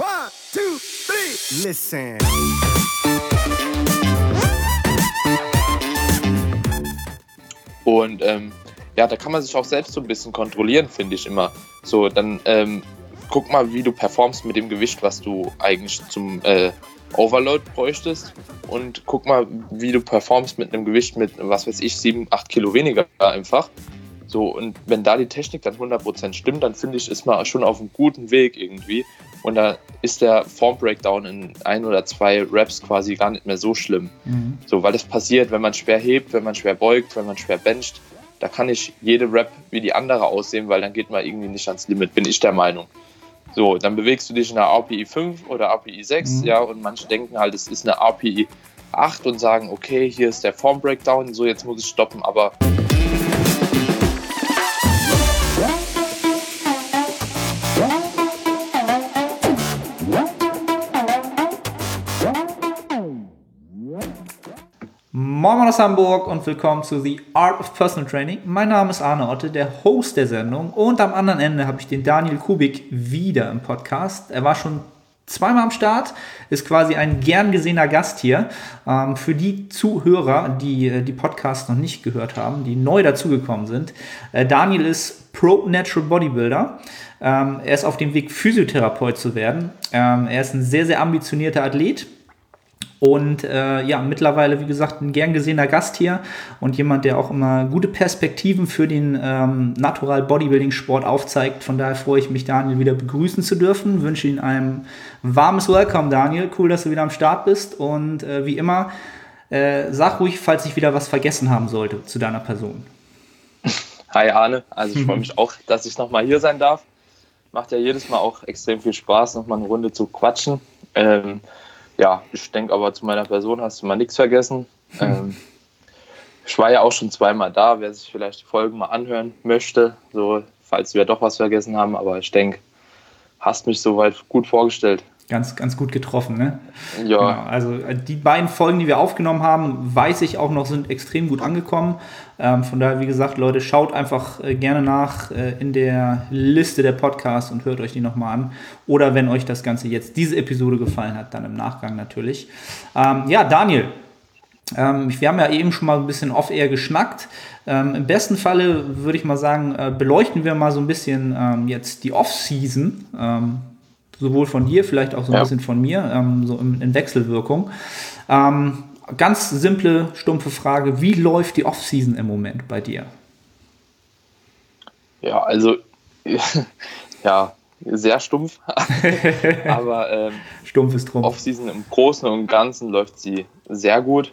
One, two, three. Listen. Und ähm, ja, da kann man sich auch selbst so ein bisschen kontrollieren, finde ich immer. So, dann ähm, guck mal, wie du performst mit dem Gewicht, was du eigentlich zum äh, Overload bräuchtest. Und guck mal, wie du performst mit einem Gewicht mit, was weiß ich, 7, 8 Kilo weniger einfach. So, und wenn da die Technik dann 100% stimmt, dann finde ich, ist man schon auf einem guten Weg irgendwie. Und da ist der Form Breakdown in ein oder zwei Reps quasi gar nicht mehr so schlimm. Mhm. So, weil das passiert, wenn man schwer hebt, wenn man schwer beugt, wenn man schwer bencht. Da kann ich jede Rep wie die andere aussehen, weil dann geht man irgendwie nicht ans Limit, bin ich der Meinung. So, dann bewegst du dich in einer RPI 5 oder RPI 6, mhm. ja, und manche denken halt, es ist eine RPI 8 und sagen, okay, hier ist der Form Breakdown, so jetzt muss ich stoppen, aber Moin aus Hamburg und willkommen zu The Art of Personal Training. Mein Name ist Arne Otte, der Host der Sendung und am anderen Ende habe ich den Daniel Kubik wieder im Podcast. Er war schon zweimal am Start, ist quasi ein gern gesehener Gast hier. Ähm, für die Zuhörer, die äh, die Podcasts noch nicht gehört haben, die neu dazugekommen sind. Äh, Daniel ist Pro Natural Bodybuilder. Ähm, er ist auf dem Weg, Physiotherapeut zu werden. Ähm, er ist ein sehr, sehr ambitionierter Athlet und äh, ja, mittlerweile, wie gesagt, ein gern gesehener Gast hier und jemand, der auch immer gute Perspektiven für den ähm, Natural Bodybuilding Sport aufzeigt. Von daher freue ich mich, Daniel wieder begrüßen zu dürfen. Wünsche Ihnen ein warmes Welcome, Daniel. Cool, dass du wieder am Start bist. Und äh, wie immer, äh, sag ruhig, falls ich wieder was vergessen haben sollte zu deiner Person. Hi Arne, also ich freue mich auch, dass ich nochmal hier sein darf. Macht ja jedes Mal auch extrem viel Spaß, nochmal eine Runde zu quatschen. Ähm, ja, ich denke aber zu meiner Person hast du mal nichts vergessen. Ähm, ich war ja auch schon zweimal da, wer sich vielleicht die Folgen mal anhören möchte, so falls wir doch was vergessen haben, aber ich denke, hast mich soweit gut vorgestellt ganz, ganz gut getroffen. Ne? Ja. Genau, also äh, die beiden Folgen, die wir aufgenommen haben, weiß ich auch noch, sind extrem gut angekommen. Ähm, von daher, wie gesagt, Leute, schaut einfach äh, gerne nach äh, in der Liste der Podcasts und hört euch die nochmal an. Oder wenn euch das Ganze jetzt, diese Episode gefallen hat, dann im Nachgang natürlich. Ähm, ja, Daniel, ähm, wir haben ja eben schon mal ein bisschen off-air geschnackt. Ähm, Im besten Falle würde ich mal sagen, äh, beleuchten wir mal so ein bisschen ähm, jetzt die Off-Season. Ähm, sowohl von dir, vielleicht auch so ein ja. bisschen von mir, ähm, so in, in Wechselwirkung. Ähm, ganz simple, stumpfe Frage: Wie läuft die Offseason im Moment bei dir? Ja, also, ja, sehr stumpf. Aber ähm, stumpf ist drum. Offseason im Großen und Ganzen läuft sie sehr gut.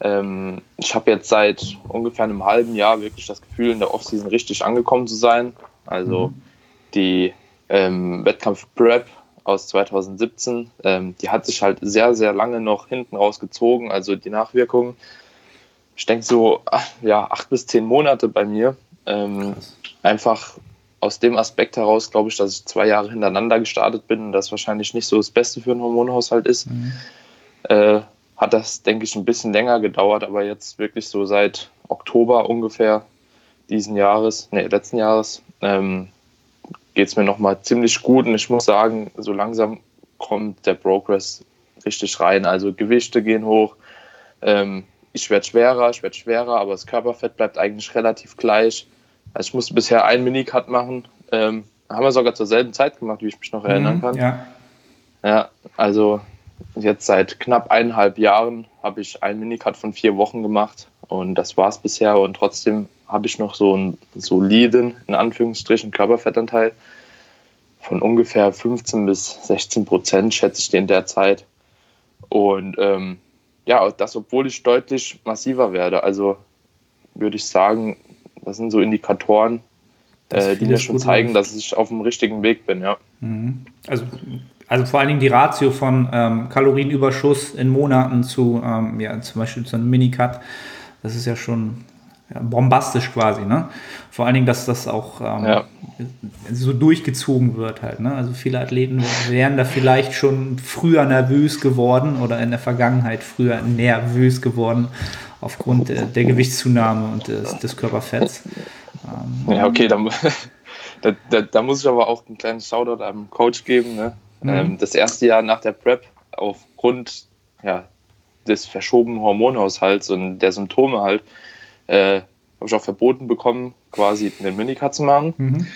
Ähm, ich habe jetzt seit ungefähr einem halben Jahr wirklich das Gefühl, in der Offseason richtig angekommen zu sein. Also mhm. die ähm, Wettkampf Prep aus 2017. Ähm, die hat sich halt sehr, sehr lange noch hinten rausgezogen, also die Nachwirkungen. Ich denke so, ja, acht bis zehn Monate bei mir. Ähm, einfach aus dem Aspekt heraus, glaube ich, dass ich zwei Jahre hintereinander gestartet bin und das wahrscheinlich nicht so das Beste für einen Hormonhaushalt ist. Mhm. Äh, hat das, denke ich, ein bisschen länger gedauert, aber jetzt wirklich so seit Oktober ungefähr diesen Jahres, nee, letzten Jahres, ähm, geht es mir nochmal ziemlich gut und ich muss sagen, so langsam kommt der Progress richtig rein. Also Gewichte gehen hoch, ähm, ich werde schwerer, ich werde schwerer, aber das Körperfett bleibt eigentlich relativ gleich. Also ich musste bisher einen Minicut machen, ähm, haben wir sogar zur selben Zeit gemacht, wie ich mich noch erinnern mhm, kann. Ja. ja, also jetzt seit knapp eineinhalb Jahren habe ich einen Minicut von vier Wochen gemacht und das war es bisher und trotzdem habe ich noch so einen soliden, in Anführungsstrichen, Körperfettanteil von ungefähr 15 bis 16 Prozent, schätze ich den derzeit. Und ähm, ja, das, obwohl ich deutlich massiver werde. Also würde ich sagen, das sind so Indikatoren, äh, die mir schon zeigen, dass ich auf dem richtigen Weg bin, ja. Mhm. Also, also vor allen Dingen die Ratio von ähm, Kalorienüberschuss in Monaten zu, ähm, ja, zum Beispiel zu einem Minicut, das ist ja schon ja, bombastisch quasi, ne? Vor allen Dingen, dass das auch ähm, ja. so durchgezogen wird halt, ne? Also viele Athleten wären da vielleicht schon früher nervös geworden oder in der Vergangenheit früher nervös geworden aufgrund der, der Gewichtszunahme und des, des Körperfetts. Ähm, ja, okay, dann, da, da, da, muss ich aber auch einen kleinen Shoutout einem Coach geben, ne? Mhm. Ähm, das erste Jahr nach der Prep aufgrund ja, des verschobenen Hormonhaushalts und der Symptome halt, äh, habe ich auch verboten bekommen, quasi einen Minicut zu machen. Mhm.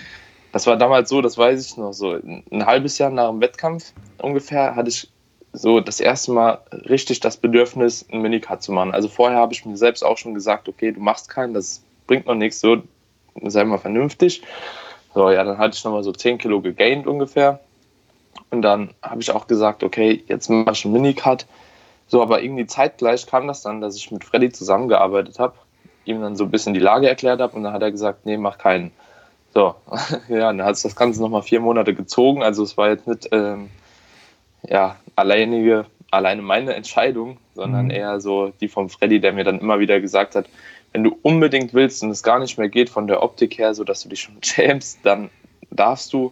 Das war damals so, das weiß ich noch so, ein halbes Jahr nach dem Wettkampf ungefähr hatte ich so das erste Mal richtig das Bedürfnis, einen Minicut zu machen. Also vorher habe ich mir selbst auch schon gesagt, okay, du machst keinen, das bringt noch nichts, so sei mal vernünftig. So, ja, dann hatte ich nochmal so 10 Kilo gegained ungefähr. Und dann habe ich auch gesagt, okay, jetzt mache ich einen Minicut. So, aber irgendwie zeitgleich kam das dann, dass ich mit Freddy zusammengearbeitet habe, ihm dann so ein bisschen die Lage erklärt habe und dann hat er gesagt, nee, mach keinen. So, ja, dann hat es das Ganze nochmal vier Monate gezogen. Also es war jetzt nicht ähm, ja, alleinige, alleine meine Entscheidung, sondern mhm. eher so die vom Freddy, der mir dann immer wieder gesagt hat, wenn du unbedingt willst und es gar nicht mehr geht von der Optik her, so dass du dich schon schämst, dann darfst du.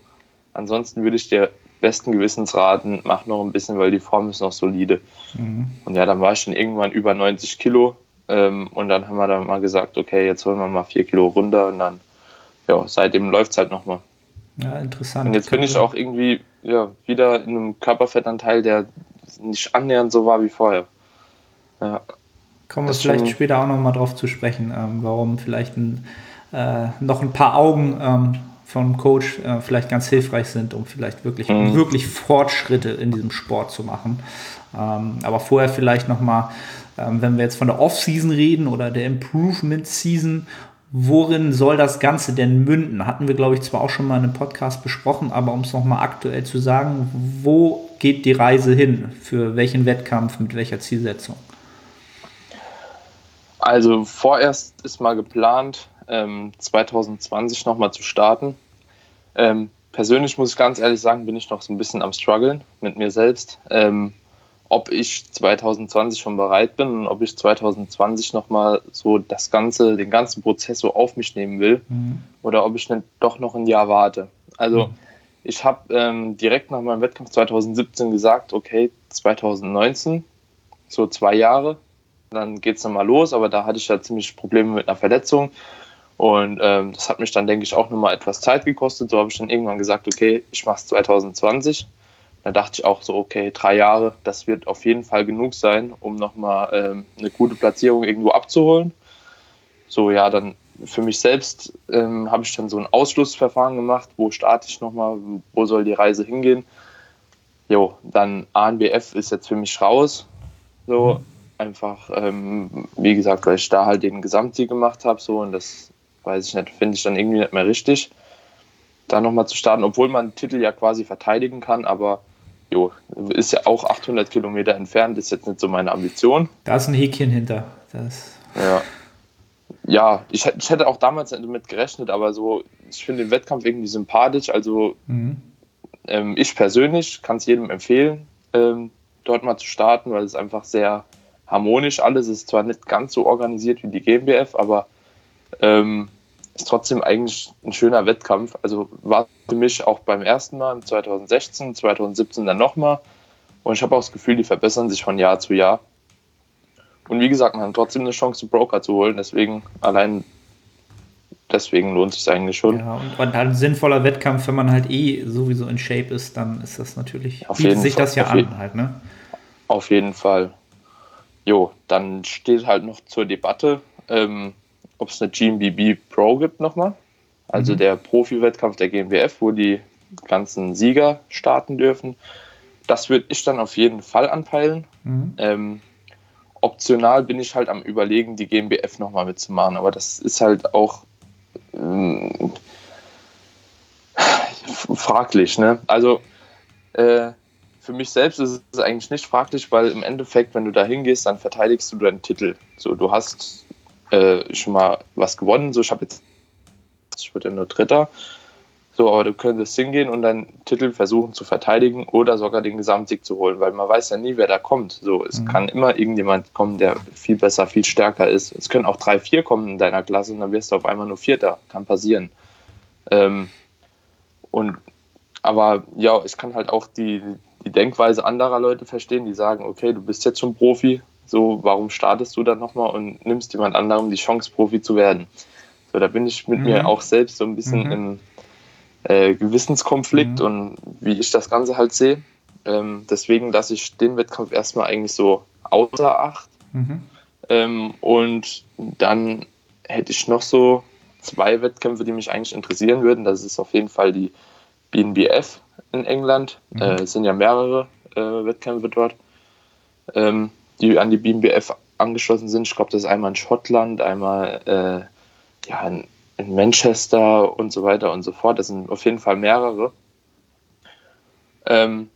Ansonsten würde ich dir besten Gewissens raten, mach noch ein bisschen, weil die Form ist noch solide. Mhm. Und ja, dann war ich schon irgendwann über 90 Kilo ähm, und dann haben wir dann mal gesagt, okay, jetzt holen wir mal vier Kilo runter und dann, ja, seitdem läuft es halt nochmal. Ja, interessant. Und jetzt bin ich auch irgendwie ja, wieder in einem Körperfettanteil, der nicht annähernd so war wie vorher. Ja. Kommen wir vielleicht später auch nochmal drauf zu sprechen, ähm, warum vielleicht ein, äh, noch ein paar Augen ähm, vom Coach äh, vielleicht ganz hilfreich sind, um vielleicht wirklich, mhm. wirklich Fortschritte in diesem Sport zu machen. Ähm, aber vorher vielleicht nochmal, ähm, wenn wir jetzt von der Off-Season reden oder der Improvement-Season, worin soll das Ganze denn münden? Hatten wir, glaube ich, zwar auch schon mal in einem Podcast besprochen, aber um es nochmal aktuell zu sagen, wo geht die Reise hin? Für welchen Wettkampf, mit welcher Zielsetzung? Also vorerst ist mal geplant, ähm, 2020 nochmal zu starten. Ähm, persönlich muss ich ganz ehrlich sagen, bin ich noch so ein bisschen am struggeln mit mir selbst. Ähm, ob ich 2020 schon bereit bin und ob ich 2020 nochmal so das ganze, den ganzen Prozess so auf mich nehmen will mhm. oder ob ich nicht doch noch ein Jahr warte. Also mhm. ich habe ähm, direkt nach meinem Wettkampf 2017 gesagt, okay, 2019, so zwei Jahre, dann geht es nochmal los, aber da hatte ich ja ziemlich Probleme mit einer Verletzung. Und ähm, das hat mich dann, denke ich, auch nochmal etwas Zeit gekostet. So habe ich dann irgendwann gesagt, okay, ich mache es 2020. Da dachte ich auch so, okay, drei Jahre, das wird auf jeden Fall genug sein, um nochmal ähm, eine gute Platzierung irgendwo abzuholen. So, ja, dann für mich selbst ähm, habe ich dann so ein Ausschlussverfahren gemacht, wo starte ich nochmal, wo soll die Reise hingehen. Jo, dann ANBF ist jetzt für mich raus. So, Einfach, ähm, wie gesagt, weil ich da halt den Gesamtsieg gemacht habe, so und das weiß ich nicht, finde ich dann irgendwie nicht mehr richtig, da nochmal zu starten, obwohl man den Titel ja quasi verteidigen kann, aber jo, ist ja auch 800 Kilometer entfernt, ist jetzt nicht so meine Ambition. Da ist ein Häkchen hinter. Das ja. Ja, ich, ich hätte auch damals damit gerechnet, aber so, ich finde den Wettkampf irgendwie sympathisch. Also mhm. ähm, ich persönlich kann es jedem empfehlen, ähm, dort mal zu starten, weil es einfach sehr harmonisch alles. Es ist zwar nicht ganz so organisiert wie die GmbF, aber ähm, ist trotzdem eigentlich ein schöner Wettkampf. Also war für mich auch beim ersten Mal 2016, 2017 dann nochmal. Und ich habe auch das Gefühl, die verbessern sich von Jahr zu Jahr. Und wie gesagt, man hat trotzdem eine Chance, einen Broker zu holen. Deswegen allein deswegen lohnt es sich eigentlich schon. Ja, und, und ein sinnvoller Wettkampf, wenn man halt eh sowieso in Shape ist, dann ist das natürlich, auf bietet sich Fall, das ja an halt, ne? Auf jeden Fall. Jo, dann steht halt noch zur Debatte, ähm, ob es eine GmbB Pro gibt nochmal. Also mhm. der Profi-Wettkampf der GmbF, wo die ganzen Sieger starten dürfen. Das würde ich dann auf jeden Fall anpeilen. Mhm. Ähm, optional bin ich halt am überlegen, die GmbF nochmal mitzumachen, aber das ist halt auch ähm, fraglich. Ne? Also äh, für mich selbst ist es eigentlich nicht fraglich, weil im Endeffekt, wenn du da hingehst, dann verteidigst du deinen Titel. So, du hast äh, schon mal was gewonnen. So, ich habe jetzt, ich würde ja nur Dritter. So, aber du könntest hingehen und deinen Titel versuchen zu verteidigen oder sogar den Gesamtsieg zu holen, weil man weiß ja nie, wer da kommt. So, es mhm. kann immer irgendjemand kommen, der viel besser, viel stärker ist. Es können auch drei, vier kommen in deiner Klasse und dann wirst du auf einmal nur Vierter. Kann passieren. Ähm, und aber ja, ich kann halt auch die, die Denkweise anderer Leute verstehen, die sagen, okay, du bist jetzt schon Profi, so warum startest du dann nochmal und nimmst jemand anderem die Chance, Profi zu werden? So, da bin ich mit mhm. mir auch selbst so ein bisschen mhm. im, äh, Gewissenskonflikt mhm. und wie ich das Ganze halt sehe. Ähm, deswegen lasse ich den Wettkampf erstmal eigentlich so außer Acht. Mhm. Ähm, und dann hätte ich noch so zwei Wettkämpfe, die mich eigentlich interessieren würden. Das ist auf jeden Fall die BNBF in England. Mhm. Äh, es sind ja mehrere äh, Wettkämpfe dort, ähm, die an die BNBF angeschlossen sind. Ich glaube, das ist einmal in Schottland, einmal äh, ja, in, in, Manchester und so weiter und so fort. Das sind auf jeden Fall mehrere. Ähm,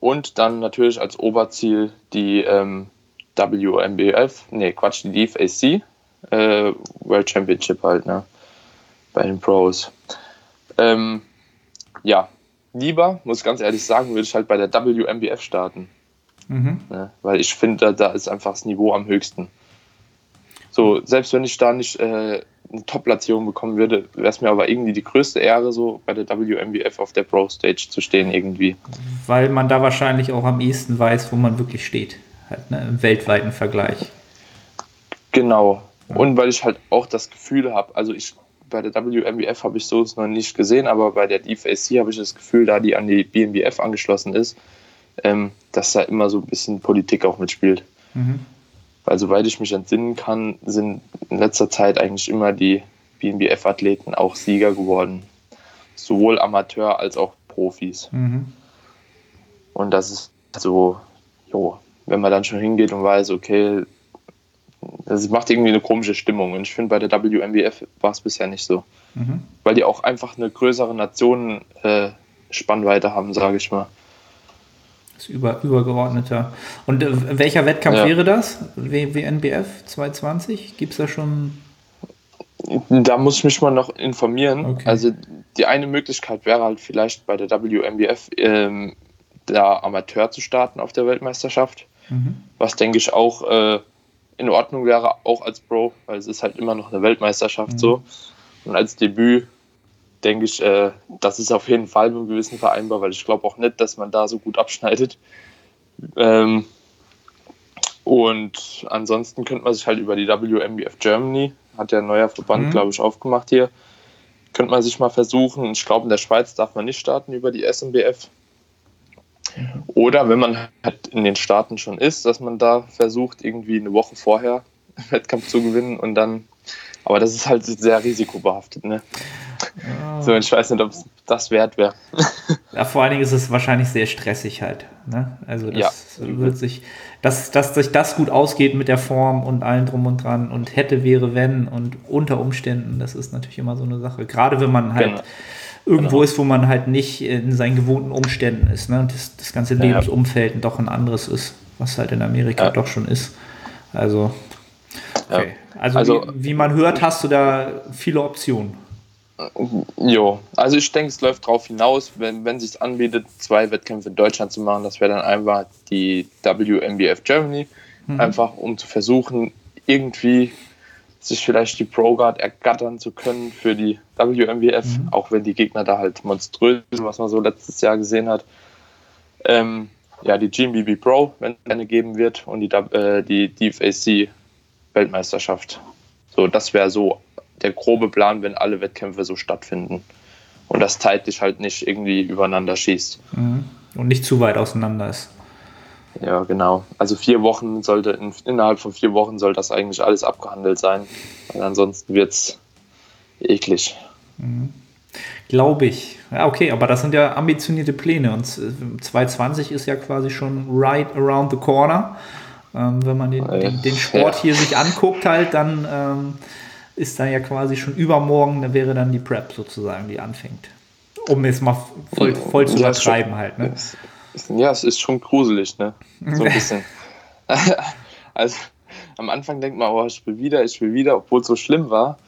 und dann natürlich als Oberziel die ähm, WMBF, nee, Quatsch, die DFAC, äh, World Championship halt, ne? Bei den Pros. Ähm, ja, lieber, muss ganz ehrlich sagen, würde ich halt bei der WMBF starten. Mhm. Ne? Weil ich finde, da, ist einfach das Niveau am höchsten. So, selbst wenn ich da nicht äh, eine Top-Platzierung bekommen würde, wäre es mir aber irgendwie die größte Ehre, so bei der WMBF auf der Pro-Stage zu stehen, irgendwie. Weil man da wahrscheinlich auch am ehesten weiß, wo man wirklich steht. Halt, ne? Im weltweiten Vergleich. Genau. Und weil ich halt auch das Gefühl habe, also ich bei der WMBF habe ich so es noch nicht gesehen, aber bei der DFAC habe ich das Gefühl, da die an die BNBF angeschlossen ist, ähm, dass da immer so ein bisschen Politik auch mitspielt. Mhm. Weil soweit ich mich entsinnen kann, sind in letzter Zeit eigentlich immer die BNBF-Athleten auch Sieger geworden. Sowohl Amateur als auch Profis. Mhm. Und das ist so, jo, wenn man dann schon hingeht und weiß, okay, das macht irgendwie eine komische Stimmung. Und ich finde, bei der WMBF war es bisher nicht so. Mhm. Weil die auch einfach eine größere Nationen-Spannweite äh, haben, sage ich mal. Das ist über, übergeordneter. Und äh, welcher Wettkampf ja. wäre das? WNBF 220? Gibt es da schon. Da muss ich mich mal noch informieren. Okay. Also die eine Möglichkeit wäre halt vielleicht bei der WMBF ähm, da Amateur zu starten auf der Weltmeisterschaft. Mhm. Was denke ich auch äh, in Ordnung wäre, auch als Pro, weil es ist halt immer noch eine Weltmeisterschaft mhm. so. Und als Debüt denke ich, äh, das ist auf jeden Fall mit einem gewissen vereinbar, weil ich glaube auch nicht, dass man da so gut abschneidet. Ähm, und ansonsten könnte man sich halt über die WMBF Germany, hat ja ein neuer Verband, mhm. glaube ich, aufgemacht hier, könnte man sich mal versuchen. Ich glaube, in der Schweiz darf man nicht starten über die SMBF. Oder wenn man halt in den Staaten schon ist, dass man da versucht, irgendwie eine Woche vorher einen Wettkampf zu gewinnen und dann. Aber das ist halt sehr risikobehaftet, ne? Ja. So, ich weiß nicht, ob es das wert wäre. Ja, vor allen Dingen ist es wahrscheinlich sehr stressig halt. Ne? Also das ja. wird sich, dass, dass sich das gut ausgeht mit der Form und allem drum und dran und hätte, wäre, wenn und unter Umständen, das ist natürlich immer so eine Sache. Gerade wenn man halt genau irgendwo genau. ist, wo man halt nicht in seinen gewohnten Umständen ist. Ne? Und das, das ganze Lebensumfeld ja. doch ein anderes ist, was halt in Amerika doch schon ist. Also, okay. ja. also, also wie, wie, man hört, hast du da viele Optionen. Jo, also ich denke, es läuft darauf hinaus, wenn, wenn sich anbietet, zwei Wettkämpfe in Deutschland zu machen. Das wäre dann einfach die WMBF Germany, mhm. einfach um zu versuchen, irgendwie sich vielleicht die Pro Guard ergattern zu können für die WMWF, mhm. auch wenn die Gegner da halt monströs sind, was man so letztes Jahr gesehen hat. Ähm, ja, die GMBB Pro, wenn es eine geben wird, und die, äh, die DFAC Weltmeisterschaft. So, das wäre so der grobe Plan, wenn alle Wettkämpfe so stattfinden. Und das zeitlich halt nicht irgendwie übereinander schießt. Mhm. Und nicht zu weit auseinander ist. Ja, genau. Also vier Wochen sollte, in, innerhalb von vier Wochen soll das eigentlich alles abgehandelt sein. Weil ansonsten wird es eklig. Mhm. Glaube ich. Ja, okay, aber das sind ja ambitionierte Pläne und 2020 ist ja quasi schon right around the corner. Ähm, wenn man den, den, den Sport ja. hier sich anguckt, halt, dann ähm, ist da ja quasi schon übermorgen, da wäre dann die Prep sozusagen, die anfängt. Um es mal voll, voll zu übertreiben halt. Ne? Ja, es ist schon gruselig, ne? So ein bisschen. also am Anfang denkt man, oh, ich will wieder, ich will wieder, obwohl es so schlimm war.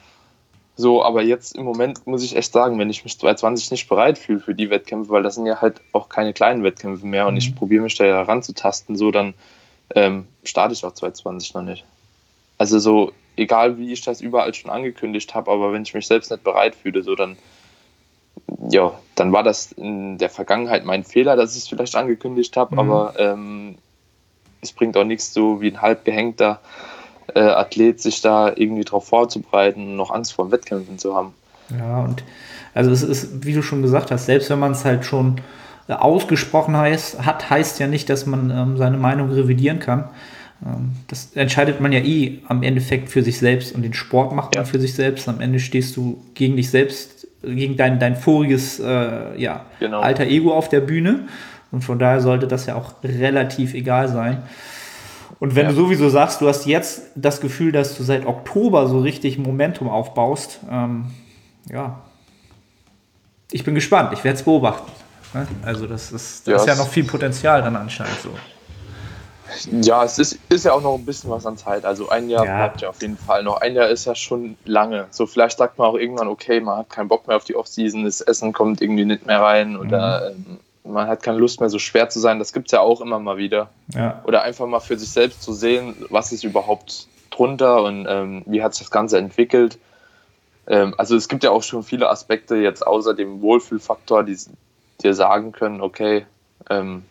So, aber jetzt im Moment muss ich echt sagen, wenn ich mich 2020 nicht bereit fühle für die Wettkämpfe, weil das sind ja halt auch keine kleinen Wettkämpfe mehr und mhm. ich probiere mich da ja ranzutasten, so dann ähm, starte ich auch 2020 noch nicht. Also so, egal wie ich das überall schon angekündigt habe, aber wenn ich mich selbst nicht bereit fühle, so dann ja, dann war das in der Vergangenheit mein Fehler, dass ich es vielleicht angekündigt habe, mhm. aber ähm, es bringt auch nichts, so wie ein halb gehängter äh, Athlet sich da irgendwie darauf vorzubereiten und noch Angst vor Wettkämpfen zu haben. Ja, und Also es ist, wie du schon gesagt hast, selbst wenn man es halt schon ausgesprochen heißt, hat, heißt ja nicht, dass man ähm, seine Meinung revidieren kann. Ähm, das entscheidet man ja eh am Endeffekt für sich selbst und den Sport macht man für sich selbst. Am Ende stehst du gegen dich selbst, gegen dein, dein voriges äh, ja, genau. alter Ego auf der Bühne. Und von daher sollte das ja auch relativ egal sein. Und wenn ja. du sowieso sagst, du hast jetzt das Gefühl, dass du seit Oktober so richtig Momentum aufbaust, ähm, ja, ich bin gespannt, ich werde es beobachten. Ne? Also das ist, da ja, ist ja noch viel Potenzial dann anscheinend so. Ja, es ist, ist ja auch noch ein bisschen was an Zeit. Also ein Jahr ja. bleibt ja auf jeden Fall noch. Ein Jahr ist ja schon lange. So vielleicht sagt man auch irgendwann, okay, man hat keinen Bock mehr auf die Offseason, das Essen kommt irgendwie nicht mehr rein oder mhm. ähm, man hat keine Lust mehr, so schwer zu sein. Das gibt es ja auch immer mal wieder. Ja. Oder einfach mal für sich selbst zu sehen, was ist überhaupt drunter und ähm, wie hat sich das Ganze entwickelt. Ähm, also es gibt ja auch schon viele Aspekte jetzt außer dem Wohlfühlfaktor, die dir sagen können, okay, ähm,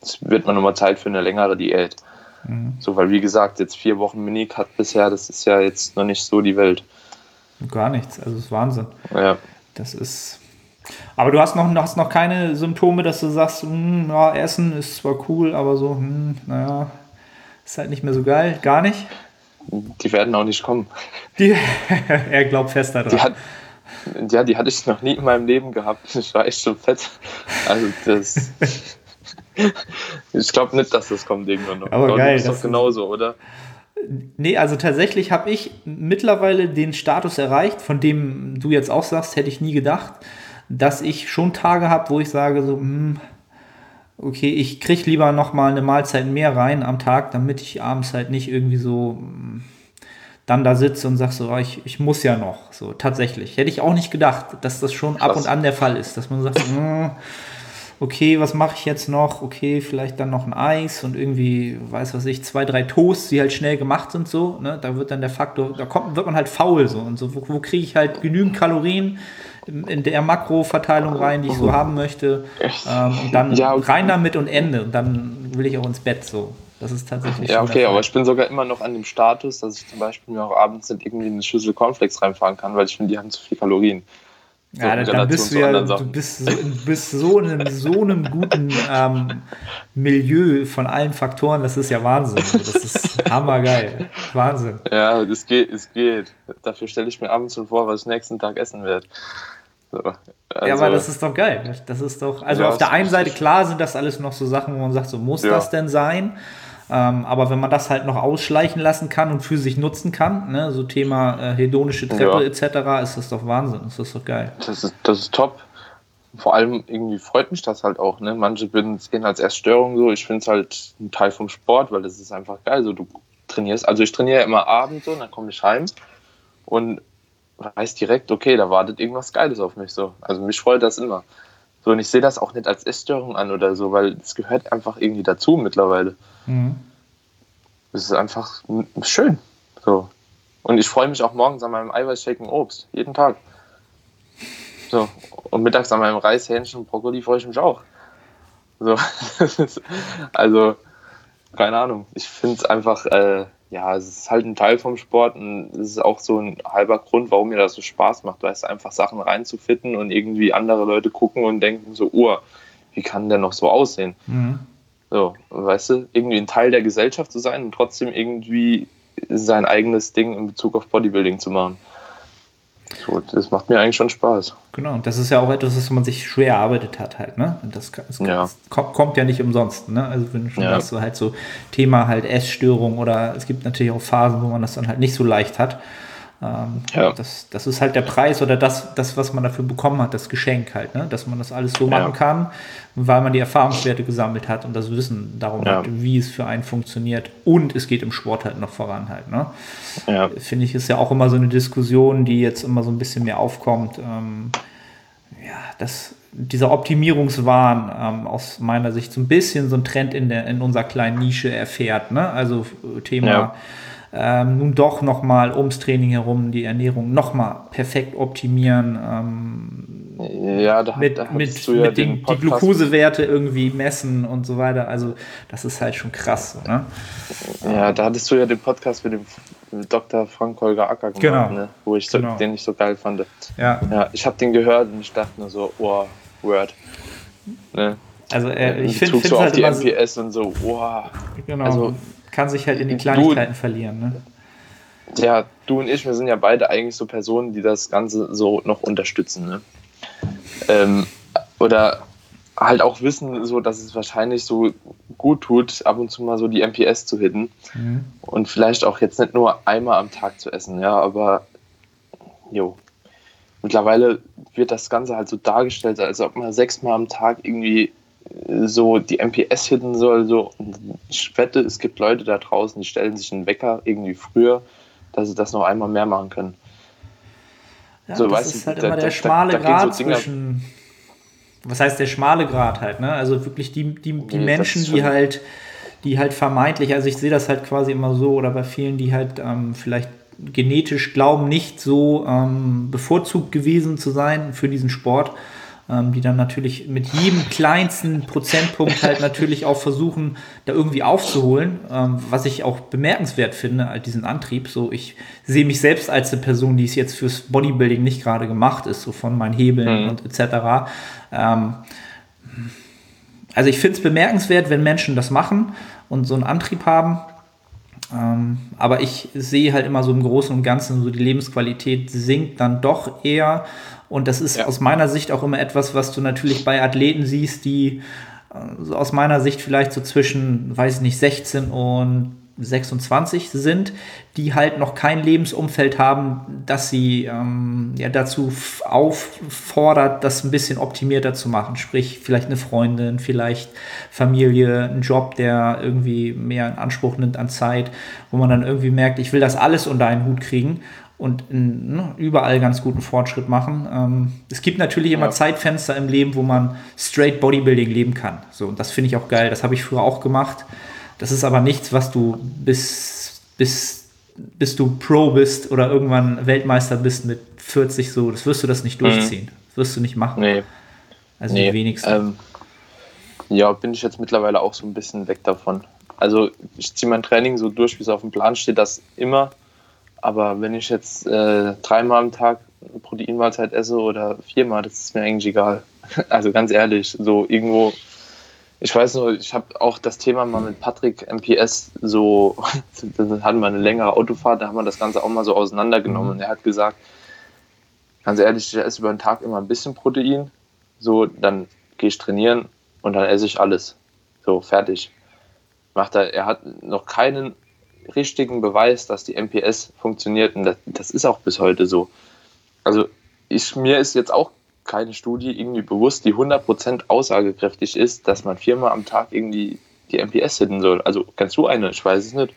es wird mal nochmal Zeit für eine längere Diät. Mhm. So, weil wie gesagt, jetzt vier Wochen Minicut bisher, das ist ja jetzt noch nicht so die Welt. Gar nichts, also das ist Wahnsinn. Ja. Das ist aber du hast noch, hast noch keine Symptome, dass du sagst, hm, ja, Essen ist zwar cool, aber so, hm, naja, ist halt nicht mehr so geil. Gar nicht? Die werden auch nicht kommen. Die, er glaubt fest daran. Die hat, ja, die hatte ich noch nie in meinem Leben gehabt. Ich war echt schon fett. Also das. ich glaube nicht, dass das kommt irgendwann noch. Aber, aber geil. Das ist doch genauso, oder? Nee, also tatsächlich habe ich mittlerweile den Status erreicht, von dem du jetzt auch sagst, hätte ich nie gedacht dass ich schon Tage habe, wo ich sage so, hm, okay, ich kriege lieber noch mal eine Mahlzeit mehr rein am Tag, damit ich abends halt nicht irgendwie so hm, dann da sitze und sage so, oh, ich, ich muss ja noch. So, tatsächlich. Hätte ich auch nicht gedacht, dass das schon Krass. ab und an der Fall ist, dass man sagt, hm, okay, was mache ich jetzt noch? Okay, vielleicht dann noch ein Eis und irgendwie, weiß was ich, zwei, drei Toasts, die halt schnell gemacht sind, so. Ne? Da wird dann der Faktor, da kommt, wird man halt faul so. Und so, wo, wo kriege ich halt genügend Kalorien, in der Makroverteilung rein, die ich so haben möchte. Ähm, und dann ja, okay. rein damit und Ende. Und dann will ich auch ins Bett so. Das ist tatsächlich. Ja, okay, aber ich bin sogar immer noch an dem Status, dass ich zum Beispiel mir auch abends nicht irgendwie eine Schüssel Cornflakes reinfahren kann, weil ich finde, die haben zu viel Kalorien. So ja, dann bist du ja, du bist so, bist so in einem, so einem guten ähm, Milieu von allen Faktoren, das ist ja Wahnsinn. Das ist hammergeil. Wahnsinn. Ja, es geht, es geht. Dafür stelle ich mir abends schon vor, was ich nächsten Tag essen werde. So, also, ja, aber das ist doch geil. Das ist doch, also ja, auf der einen Seite klar sind das alles noch so Sachen, wo man sagt, so muss ja. das denn sein? Ähm, aber wenn man das halt noch ausschleichen lassen kann und für sich nutzen kann, ne, so Thema äh, hedonische Treppe ja. etc., ist das doch Wahnsinn. Das ist doch geil. Das ist, das ist top. Vor allem irgendwie freut mich das halt auch. Ne? Manche sehen als Erststörung so. Ich finde es halt ein Teil vom Sport, weil das ist einfach geil. So, du trainierst, also ich trainiere immer abends so, dann komme ich heim und weiß direkt, okay, da wartet irgendwas Geiles auf mich so. Also mich freut das immer. So, und ich sehe das auch nicht als Essstörung an oder so, weil es gehört einfach irgendwie dazu mittlerweile. Mhm. Es ist einfach schön. So. Und ich freue mich auch morgens an meinem Eiweißshake und Obst. Jeden Tag. So. Und mittags an meinem Reis, Hähnchen und Brokkoli freue ich mich auch. So. also, keine Ahnung. Ich finde es einfach, äh, ja, es ist halt ein Teil vom Sport und es ist auch so ein halber Grund, warum mir das so Spaß macht, weißt du, einfach Sachen reinzufitten und irgendwie andere Leute gucken und denken so, oh, wie kann der noch so aussehen? Mhm. So, weißt du, irgendwie ein Teil der Gesellschaft zu sein und trotzdem irgendwie sein eigenes Ding in Bezug auf Bodybuilding zu machen. So, das macht mir eigentlich schon Spaß. Genau, und das ist ja auch etwas, was man sich schwer erarbeitet hat halt, ne? Das, das ja. kommt, ja nicht umsonst, ne? Also wenn schon ja. so halt so Thema halt Essstörung oder es gibt natürlich auch Phasen, wo man das dann halt nicht so leicht hat. Ähm, ja. das, das ist halt der Preis oder das, das, was man dafür bekommen hat, das Geschenk halt, ne? dass man das alles so machen kann, weil man die Erfahrungswerte gesammelt hat und das Wissen darum ja. hat, wie es für einen funktioniert und es geht im Sport halt noch voran halt. Ne? Ja. Finde ich, ist ja auch immer so eine Diskussion, die jetzt immer so ein bisschen mehr aufkommt. Ähm, ja, das, dieser Optimierungswahn ähm, aus meiner Sicht so ein bisschen so ein Trend in, der, in unserer kleinen Nische erfährt. Ne? Also Thema ähm, nun doch nochmal ums Training herum die Ernährung nochmal perfekt optimieren. Ähm, Ja, da, mit, da mit, ja mit den, die Glukosewerte irgendwie messen und so weiter. Also das ist halt schon krass. Ne? Ja, da hattest du ja den Podcast mit dem Dr. Frank Holger Acker gemacht, Genau. ne? wo ich so, Genau. den ich so geil fand. Ja, Ja, ich habe den gehört und ich dachte nur so, oh, Word. Ne? also äh, ich finde es so auf halt die immer so, MPS und so, oh. genau, also, kann sich halt in die du- Kleinigkeiten verlieren. Ne? Ja, du und ich, wir sind ja beide eigentlich so Personen, die das Ganze so noch unterstützen. Ne? Ähm, oder halt auch wissen, so, dass es wahrscheinlich so gut tut, ab und zu mal so die MPS zu hitten. Mhm. Und vielleicht auch jetzt nicht nur einmal am Tag zu essen, ja, aber jo. Mittlerweile wird das Ganze halt so dargestellt, als ob man sechsmal am Tag irgendwie so die MPS hitten soll. So. Und ich wette, es gibt Leute da draußen, die stellen sich einen Wecker irgendwie früher, dass sie das noch einmal mehr machen können. Ja, So, das weißt ist du, halt da- immer der da- schmale da Grad so zwischen. Was heißt der schmale Grad halt, ne? Also wirklich die, die, die Nee, Menschen, die halt, die halt vermeintlich, also ich sehe das halt quasi immer so, oder bei vielen, die halt ähm, vielleicht genetisch glauben, nicht so ähm, bevorzugt gewesen zu sein für diesen Sport, ähm, die dann natürlich mit jedem kleinsten Prozentpunkt halt natürlich auch versuchen, da irgendwie aufzuholen, ähm, was ich auch bemerkenswert finde, halt diesen Antrieb. So, ich sehe mich selbst als eine Person, die es jetzt fürs Bodybuilding nicht gerade gemacht ist, so von meinen Hebeln Mhm. und etc. Ähm, also ich finde es bemerkenswert, wenn Menschen das machen und so einen Antrieb haben. Ähm, aber ich sehe halt immer so im Großen und Ganzen, so die Lebensqualität sinkt dann doch eher. Und das ist Ja. aus meiner Sicht auch immer etwas, was du natürlich bei Athleten siehst, die äh, so aus meiner Sicht vielleicht so zwischen, weiß ich nicht, 16 und 26 sind, die halt noch kein Lebensumfeld haben, das sie ähm, ja, dazu auffordert, das ein bisschen optimierter zu machen. Sprich, vielleicht eine Freundin, vielleicht Familie, ein Job, der irgendwie mehr in Anspruch nimmt an Zeit, wo man dann irgendwie merkt, ich will das alles unter einen Hut kriegen und in, ne, überall ganz guten Fortschritt machen. Ähm, es gibt natürlich immer Ja. Zeitfenster im Leben, wo man straight Bodybuilding leben kann. So, und das finde ich auch geil. Das habe ich früher auch gemacht. Das ist aber nichts, was du bis, bis, bis du Pro bist oder irgendwann Weltmeister bist mit 40 so. Das wirst du das nicht durchziehen. Das wirst du nicht machen. Nee, Also nee. die wenigsten. Ähm, ja, bin ich jetzt mittlerweile auch so ein bisschen weg davon. Also ich ziehe mein Training so durch, wie es auf dem Plan steht, das immer. Aber wenn ich jetzt äh, dreimal am Tag eine Proteinmahlzeit esse oder viermal, das ist mir eigentlich egal. Also ganz ehrlich, so irgendwo, ich weiß nur, ich habe auch das Thema mal mit Patrick MPS so, dann hatten wir eine längere Autofahrt, da haben wir das Ganze auch mal so auseinandergenommen und er hat gesagt, ganz ehrlich, ich esse über den Tag immer ein bisschen Protein, so, dann gehe ich trainieren und dann esse ich alles. So, fertig. Macht er, er hat noch keinen richtigen Beweis, dass die MPS funktioniert und das, das ist auch bis heute so. Also ich, mir ist jetzt auch keine Studie irgendwie bewusst, die 100% aussagekräftig ist, dass man viermal am Tag irgendwie die MPS hitten soll. Also kennst du eine? Ich weiß es nicht.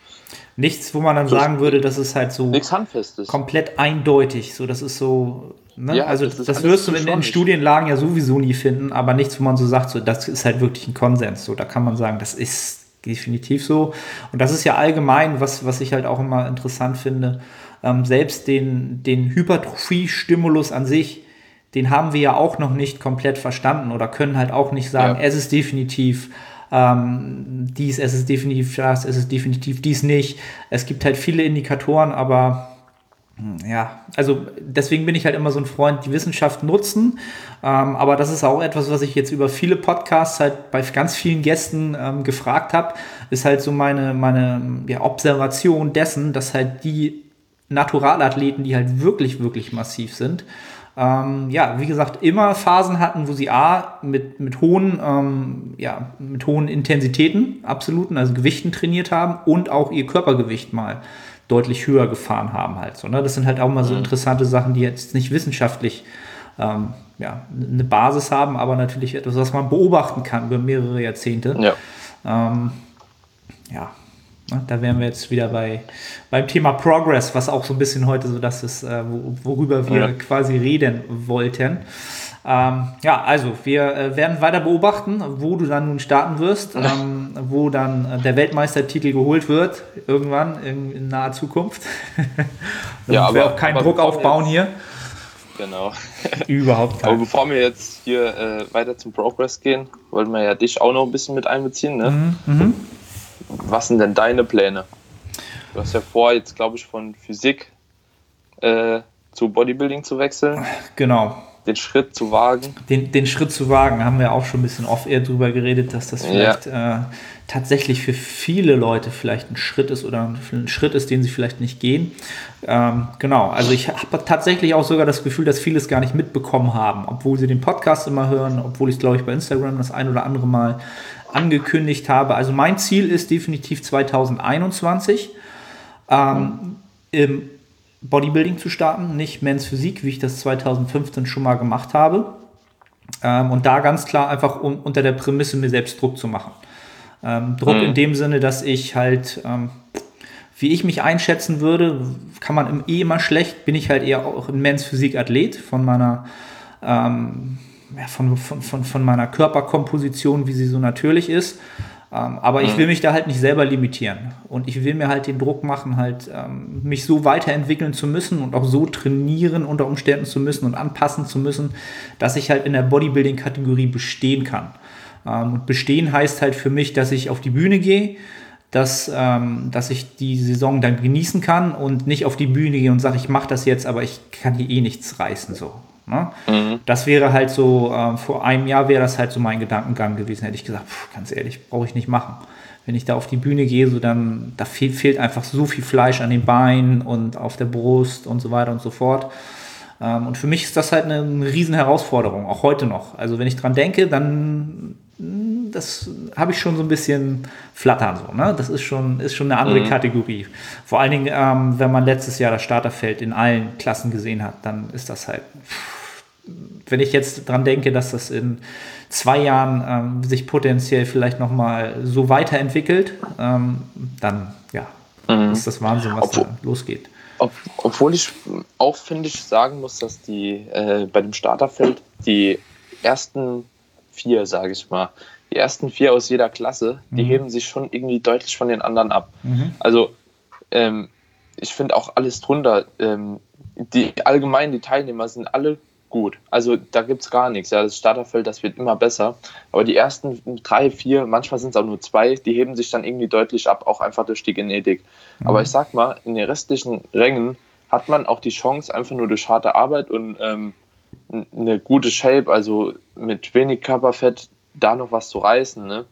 Nichts, wo man dann so- sagen würde, das ist halt so Nichts Handfestes. komplett eindeutig. So, das ist so. Ne? Ja, also das das, alles wirst du in den. Studienlagen ja sowieso nie finden, aber nichts, wo man so sagt, so das ist halt wirklich ein Konsens. So, da kann man sagen, das ist definitiv so. Und das ist ja allgemein, was, was ich halt auch immer interessant finde. Ähm, selbst den, den Hypertrophie-Stimulus an sich, den haben wir ja auch noch nicht komplett verstanden oder können halt auch nicht sagen, Ja. es ist definitiv ähm, dies, es ist definitiv das, es ist definitiv dies nicht. Es gibt halt viele Indikatoren, aber ja, also deswegen bin ich halt immer so ein Freund, die Wissenschaft nutzen. Ähm, aber das ist auch etwas, was ich jetzt über viele Podcasts halt bei ganz vielen Gästen ähm, gefragt habe, ist halt so meine, meine ja, Observation dessen, dass halt die Naturalathleten, die halt wirklich, wirklich massiv sind, ähm, ja, wie gesagt, immer Phasen hatten, wo sie A, mit, mit hohen, ähm, ja, mit hohen Intensitäten, absoluten, also Gewichten trainiert haben und auch ihr Körpergewicht mal deutlich höher gefahren haben halt so. Ne? Das sind halt auch mal so interessante Sachen, die jetzt nicht wissenschaftlich ähm, ja, eine Basis haben, aber natürlich etwas, was man beobachten kann über mehrere Jahrzehnte. Ja. Ähm, ja, da wären wir jetzt wieder bei, beim Thema Progress, was auch so ein bisschen heute so das ist, äh, wo, worüber wir Ja. quasi reden wollten. Ähm, ja, also wir äh, werden weiter beobachten, wo du dann nun starten wirst, ähm, wo dann äh, der Weltmeistertitel geholt wird, irgendwann in, in naher Zukunft. Ja, Damit wir aber- auch keinen aber Druck aufbauen jetzt- hier. Genau. Überhaupt Aber kein. bevor wir jetzt hier äh, weiter zum Progress gehen, wollten wir ja dich auch noch ein bisschen mit einbeziehen. Ne? Mhm, mhm. Was sind denn deine Pläne? Du hast ja vor, jetzt glaube ich von Physik äh, zu Bodybuilding zu wechseln, Genau. den Schritt zu wagen. Den, den Schritt zu wagen, haben wir auch schon ein bisschen off-air drüber geredet, dass das vielleicht äh, tatsächlich für viele Leute vielleicht ein Schritt ist oder ein Schritt ist, den sie vielleicht nicht gehen. Ähm, genau, also ich habe tatsächlich auch sogar das Gefühl, dass viele es gar nicht mitbekommen haben, obwohl sie den Podcast immer hören, obwohl ich es, glaube ich, bei Instagram das ein oder andere Mal angekündigt habe. Also mein Ziel ist definitiv 2021 ähm, im Bodybuilding zu starten, nicht Men's Physik, wie ich das 2015 schon mal gemacht habe. Ähm, und da ganz klar einfach um, unter der Prämisse, mir selbst Druck zu machen. Ähm, Druck Mhm. in dem Sinne, dass ich halt, ähm, wie ich mich einschätzen würde, kann man im eh immer schlecht, bin ich halt eher auch ein Men's Physik Athlet von meiner, ähm, ja, von, von, von, von meiner Körperkomposition, wie sie so natürlich ist. Ähm, aber ich will mich da halt nicht selber limitieren. Und ich will mir halt den Druck machen, halt ähm, mich so weiterentwickeln zu müssen und auch so trainieren unter Umständen zu müssen und anpassen zu müssen, dass ich halt in der Bodybuilding-Kategorie bestehen kann. Ähm, und bestehen heißt halt für mich, dass ich auf die Bühne gehe, dass, ähm, dass ich die Saison dann genießen kann und nicht auf die Bühne gehe und sage, ich mache das jetzt, aber ich kann hier eh nichts reißen. So. Ne? Das wäre halt so, ähm, vor einem Jahr wäre das halt so mein Gedankengang gewesen. Hätte ich gesagt, pff, ganz ehrlich, brauche ich nicht machen. Wenn ich da auf die Bühne gehe, so dann, da fehlt, fehlt einfach so viel Fleisch an den Beinen und auf der Brust und so weiter und so fort. Ähm, und für mich ist das halt eine, eine riesen Herausforderung, auch heute noch. Also wenn ich dran denke, dann das habe ich schon so ein bisschen flattern so. Ne? Das ist schon, ist schon eine andere Kategorie. Vor allen Dingen, ähm, wenn man letztes Jahr das Starterfeld in allen Klassen gesehen hat, dann ist das halt. Wenn ich jetzt dran denke, dass das in zwei Jahren ähm, sich potenziell vielleicht noch mal so weiterentwickelt, ähm, dann ja, ist das Wahnsinn, was Obwohl- da losgeht. Ob, obwohl ich auch, finde ich, sagen muss, dass die äh, bei dem Starterfeld die ersten vier, sage ich mal, die ersten vier aus jeder Klasse, die heben sich schon irgendwie deutlich von den anderen ab. Also ähm, ich finde auch alles drunter, ähm, die allgemein, die Teilnehmer sind alle gut. Also da gibt es gar nichts. Ja, das Starterfeld, das wird immer besser. Aber die ersten drei, vier, manchmal sind es auch nur zwei, die heben sich dann irgendwie deutlich ab, auch einfach durch die Genetik. Aber ich sag mal, in den restlichen Rängen hat man auch die Chance, einfach nur durch harte Arbeit und ähm, eine gute Shape, also mit wenig Körperfett, da noch was zu reißen. Ne?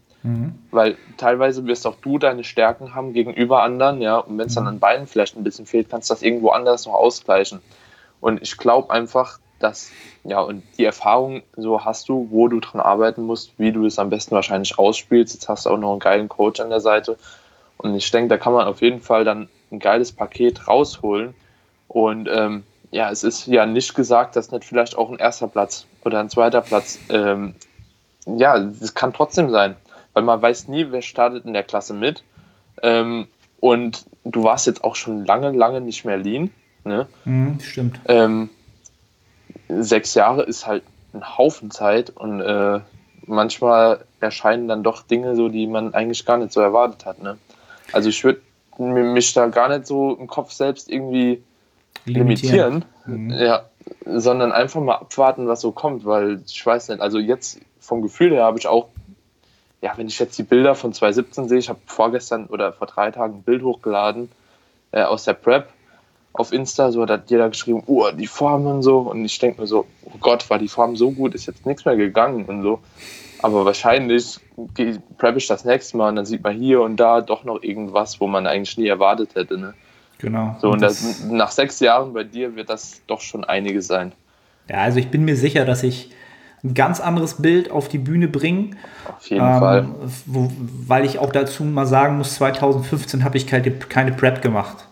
Weil teilweise wirst auch du deine Stärken haben gegenüber anderen, ja, und wenn es dann an Beinen vielleicht ein bisschen fehlt, kannst du das irgendwo anders noch ausgleichen. Und ich glaube einfach, dass, ja, und die Erfahrung so hast du, wo du dran arbeiten musst, wie du es am besten wahrscheinlich ausspielst. Jetzt hast du auch noch einen geilen Coach an der Seite. Und ich denke, da kann man auf jeden Fall dann ein geiles Paket rausholen. Und ähm, ja, es ist ja nicht gesagt, dass nicht vielleicht auch ein erster Platz oder ein zweiter Platz, ähm, ja, es kann trotzdem sein, weil man weiß nie, wer startet in der Klasse mit. Ähm, und du warst jetzt auch schon lange, lange nicht mehr lean. Ne? Mhm, stimmt. Ähm, sechs Jahre ist halt ein Haufen Zeit und äh, manchmal erscheinen dann doch Dinge so, die man eigentlich gar nicht so erwartet hat. Ne? Also ich würde mich da gar nicht so im Kopf selbst irgendwie limitieren, ja, sondern einfach mal abwarten, was so kommt, weil ich weiß nicht, also jetzt vom Gefühl her habe ich auch, ja, wenn ich jetzt die Bilder von 2017 sehe, ich habe vorgestern oder vor drei Tagen ein Bild hochgeladen äh, aus der Prep auf Insta, so da hat jeder geschrieben, oh, die Form und so und ich denke mir so, oh Gott, war die Form so gut, ist jetzt nichts mehr gegangen und so, aber wahrscheinlich prep ich das nächste Mal und dann sieht man hier und da doch noch irgendwas, wo man eigentlich nie erwartet hätte, ne? Genau. So, und das- das, nach sechs Jahren bei dir wird das doch schon einige sein. Ja, also ich bin mir sicher, dass ich ein ganz anderes Bild auf die Bühne bringe. Auf jeden Fall. Ähm, wo, weil ich auch dazu mal sagen muss, 2015 habe ich keine, keine Prep gemacht.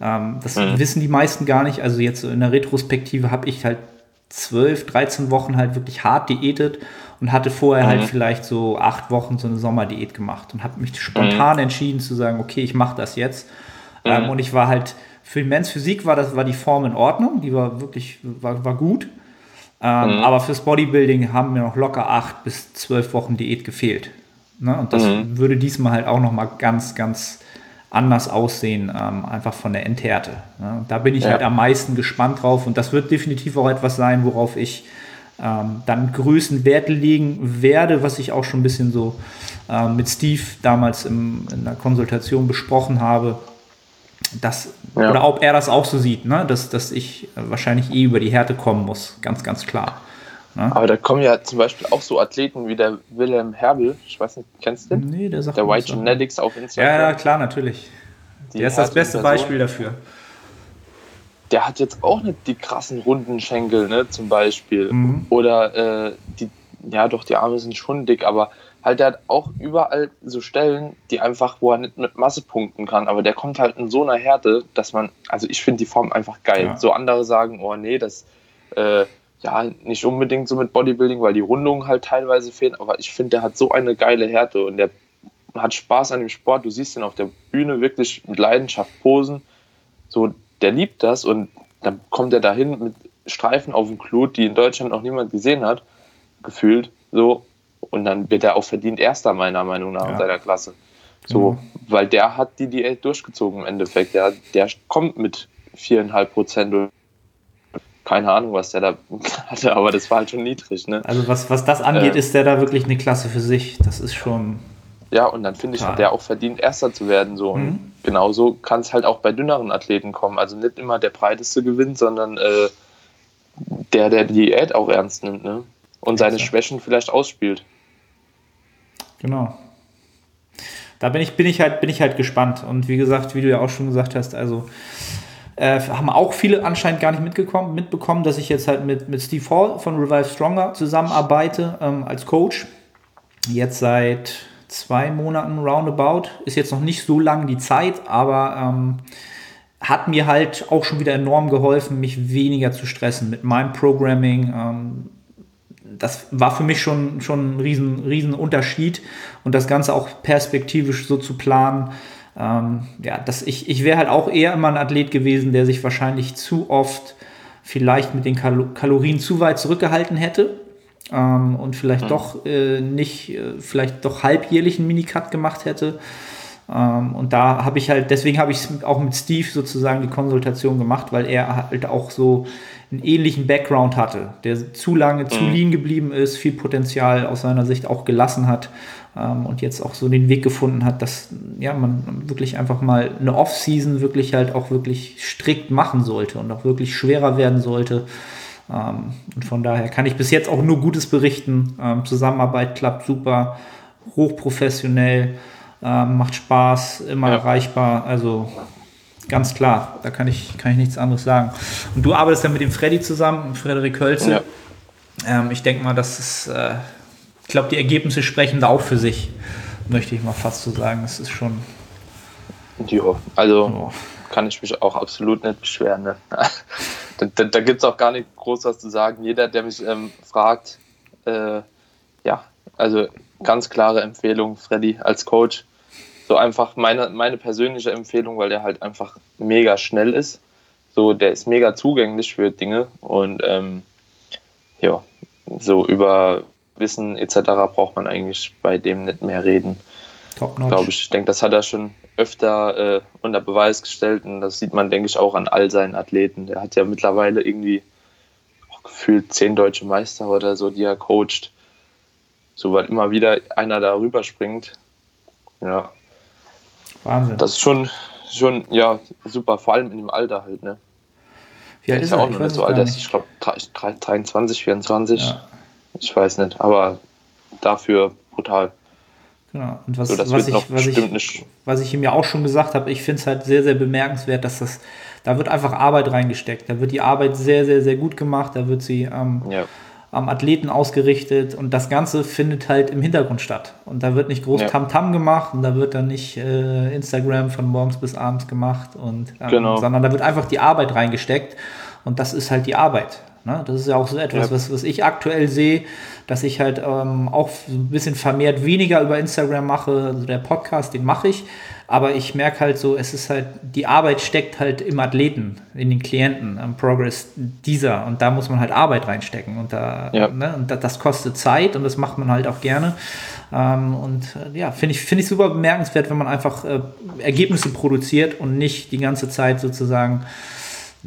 Ähm, das Mhm. wissen die meisten gar nicht. Also jetzt in der Retrospektive habe ich halt 12, 13 Wochen halt wirklich hart diätet und hatte vorher Mhm. halt vielleicht so acht Wochen so eine Sommerdiät gemacht und habe mich spontan entschieden zu sagen, okay, ich mache das jetzt. Mhm. Ähm, und ich war halt, für die Men's Physik war, das, war die Form in Ordnung, die war wirklich, war, war gut. Ähm, Mhm. Aber fürs Bodybuilding haben mir noch locker acht bis zwölf Wochen Diät gefehlt. Ne? Und das Mhm. würde diesmal halt auch noch mal ganz, ganz anders aussehen, ähm, einfach von der Endhärte. Ne? Da bin ich Ja. halt am meisten gespannt drauf und das wird definitiv auch etwas sein, worauf ich ähm, dann größten Wert legen werde, was ich auch schon ein bisschen so ähm, mit Steve damals im, in der Konsultation besprochen habe, dass, Ja. oder ob er das auch so sieht, ne? dass, dass ich äh, wahrscheinlich eh über die Härte kommen muss, ganz, ganz klar. Aber da kommen ja zum Beispiel auch so Athleten wie der Wilhelm Herbel. Ich weiß nicht, kennst du den? Nee, der sagt Der White so. Genetics auf Ja, Instagram. ja, klar, natürlich. Die Der ist das beste Person. Beispiel dafür. der hat jetzt auch nicht die krassen runden Schenkel, ne, zum Beispiel. Mhm. Oder äh, die, ja doch, die Arme sind schon dick, aber halt der hat auch überall so Stellen, die einfach, wo er nicht mit Masse punkten kann, aber der kommt halt in so einer Härte, dass man, also ich finde die Form einfach geil. Ja. So andere sagen, oh nee, das, äh, ja, nicht unbedingt so mit Bodybuilding, weil die Rundungen halt teilweise fehlen, aber ich finde, der hat so eine geile Härte und der hat Spaß an dem Sport. Du siehst ihn auf der Bühne wirklich mit Leidenschaft posen. So, der liebt das und dann kommt er dahin mit Streifen auf dem Klut, die in Deutschland noch niemand gesehen hat, gefühlt. So, und dann wird er auch verdient Erster, meiner Meinung nach, Ja. in seiner Klasse. So, Mhm. weil der hat die Diät durchgezogen im Endeffekt. Der, der kommt mit viereinhalb Prozent. Keine Ahnung, was der da hatte, aber das war halt schon niedrig, ne? Also was, was das angeht, Äh. ist der da wirklich eine Klasse für sich. Das ist schon. Ja, und dann finde ich, hat der auch verdient, Erster zu werden. So. Und Mhm. genauso kann es halt auch bei dünneren Athleten kommen. Also nicht immer der breiteste gewinnt, sondern äh, der, der die Diät auch ernst nimmt, ne? Und seine. Schwächen vielleicht ausspielt. Genau. Da bin ich, bin ich halt, bin ich halt gespannt. Und wie gesagt, wie du ja auch schon gesagt hast, also äh, haben auch viele anscheinend gar nicht mitgekommen, mitbekommen, dass ich jetzt halt mit, mit Steve Hall von Revive Stronger zusammenarbeite ähm, als Coach. Jetzt seit zwei Monaten roundabout. Ist jetzt noch nicht so lang die Zeit, aber ähm, hat mir halt auch schon wieder enorm geholfen, mich weniger zu stressen mit meinem Programming. Ähm, das war für mich schon, schon ein riesen, riesen Unterschied und das Ganze auch perspektivisch so zu planen. Ähm, ja, das, ich, ich wäre halt auch eher immer ein Athlet gewesen, der sich wahrscheinlich zu oft vielleicht mit den Kalo Kalorien zu weit zurückgehalten hätte ähm, und vielleicht doch äh, nicht, äh, vielleicht doch halbjährlich einen Minicut gemacht hätte. Ähm, und da habe ich halt, deswegen habe ich auch mit Steve sozusagen die Konsultation gemacht, weil er halt auch so einen ähnlichen Background hatte, der zu lange zu lean geblieben ist, viel Potenzial aus seiner Sicht auch gelassen hat ähm, und jetzt auch so den Weg gefunden hat, dass ja, man wirklich einfach mal eine Off-Season wirklich halt auch wirklich strikt machen sollte und auch wirklich schwerer werden sollte. Ähm, und von daher kann ich bis jetzt auch nur Gutes berichten. Ähm, Zusammenarbeit klappt super, hochprofessionell, ähm, macht Spaß, immer Ja. erreichbar. Also ganz klar, da kann ich, kann ich nichts anderes sagen. Und du arbeitest ja mit dem Freddy zusammen, Frederik Hölze. Ja. Ähm, ich denke mal, das ist, äh, ich glaube, die Ergebnisse sprechen da auch für sich, möchte ich mal fast so sagen. Das ist schon, Jo, also oh, kann ich mich auch absolut nicht beschweren. Ne? da da, da gibt es auch gar nicht groß was zu sagen. Jeder, der mich ähm, fragt, äh, ja, also ganz klare Empfehlung, Freddy als Coach. So einfach meine, meine persönliche Empfehlung, weil der halt einfach mega schnell ist. So, der ist mega zugänglich für Dinge und ähm, ja, so über Wissen etc. braucht man eigentlich bei dem nicht mehr reden glaube ich. Ich denke, das hat er schon öfter äh, unter Beweis gestellt und das sieht man, denke ich, auch an all seinen Athleten. Der hat ja mittlerweile irgendwie auch gefühlt zehn deutsche Meister oder so, die er coacht. So, weil immer wieder einer da rüberspringt. Ja, Wahnsinn. das ist schon, schon, ja, super, vor allem in dem Alter halt, ne? Wie alt ist ja er? auch Ich noch nicht so alt, ist, ich glaube, 23, 24. Ja. Ich weiß nicht, aber dafür brutal. Genau. Und was, So, was, ich, was, ich, was ich ihm ja auch schon gesagt habe, ich finde es halt sehr, sehr bemerkenswert, dass das, da wird einfach Arbeit reingesteckt. Da wird die Arbeit sehr, sehr, sehr gut gemacht. Da wird sie ähm, Ja, am Athleten ausgerichtet und das Ganze findet halt im Hintergrund statt. Und da wird nicht groß Ja. Tamtam gemacht und da wird dann nicht äh, Instagram von morgens bis abends gemacht und ähm, Genau. sondern da wird einfach die Arbeit reingesteckt und das ist halt die Arbeit. Ne? Das ist ja auch so etwas, ja. was, was ich aktuell sehe, dass ich halt ähm, auch ein bisschen vermehrt weniger über Instagram mache. Also der Podcast, den mache ich. Aber ich merke halt so, es ist halt, die Arbeit steckt halt im Athleten, in den Klienten, am Progress dieser. Und da muss man halt Arbeit reinstecken. Und, da, ja. ne, und das kostet Zeit und das macht man halt auch gerne. Ähm, und äh, ja, finde ich, find ich super bemerkenswert, wenn man einfach äh, Ergebnisse produziert und nicht die ganze Zeit sozusagen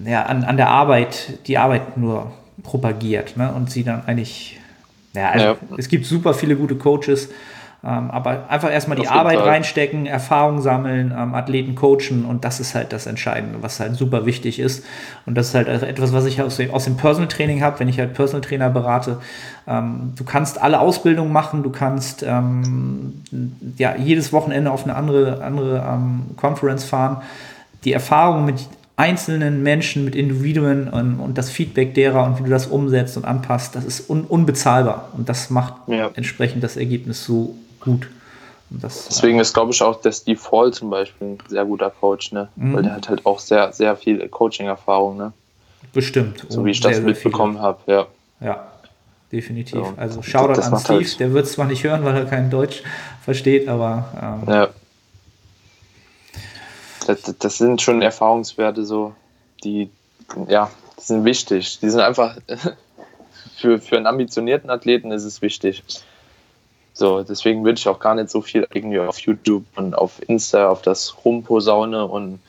ja, an, an der Arbeit, die Arbeit nur propagiert ne? und sie dann eigentlich, ja, also ja. es gibt super viele gute Coaches, aber einfach erstmal die Arbeit Fall. reinstecken, Erfahrung sammeln, ähm, Athleten coachen und das ist halt das Entscheidende, was halt super wichtig ist. Und das ist halt etwas, was ich aus, dem, Personal Training habe, wenn ich halt Personal Trainer berate. Ähm, du kannst alle Ausbildungen machen, du kannst ähm, ja, jedes Wochenende auf eine andere, andere ähm, Conference fahren. Die Erfahrung mit einzelnen Menschen, mit Individuen und, und, das Feedback derer und wie du das umsetzt und anpasst, das ist un, unbezahlbar. Und das macht ja. entsprechend das Ergebnis so gut. Das, Deswegen ist, glaube ich, auch der Steve Fall zum Beispiel ein sehr guter Coach, ne? Mhm. Weil der hat halt auch sehr, sehr viel Coaching-Erfahrung, ne? Bestimmt. So wie ich sehr, das mitbekommen habe, ja. Ja, definitiv. So, also Shoutout an Steve, halt der wird es zwar nicht hören, weil er kein Deutsch versteht, aber ähm, ja. Das, das, sind schon Erfahrungswerte, so, die, ja, die sind wichtig. Die sind einfach, für, für einen ambitionierten Athleten ist es wichtig. So, deswegen würde ich auch gar nicht so viel irgendwie auf YouTube und auf Insta, auf das Rumposaune und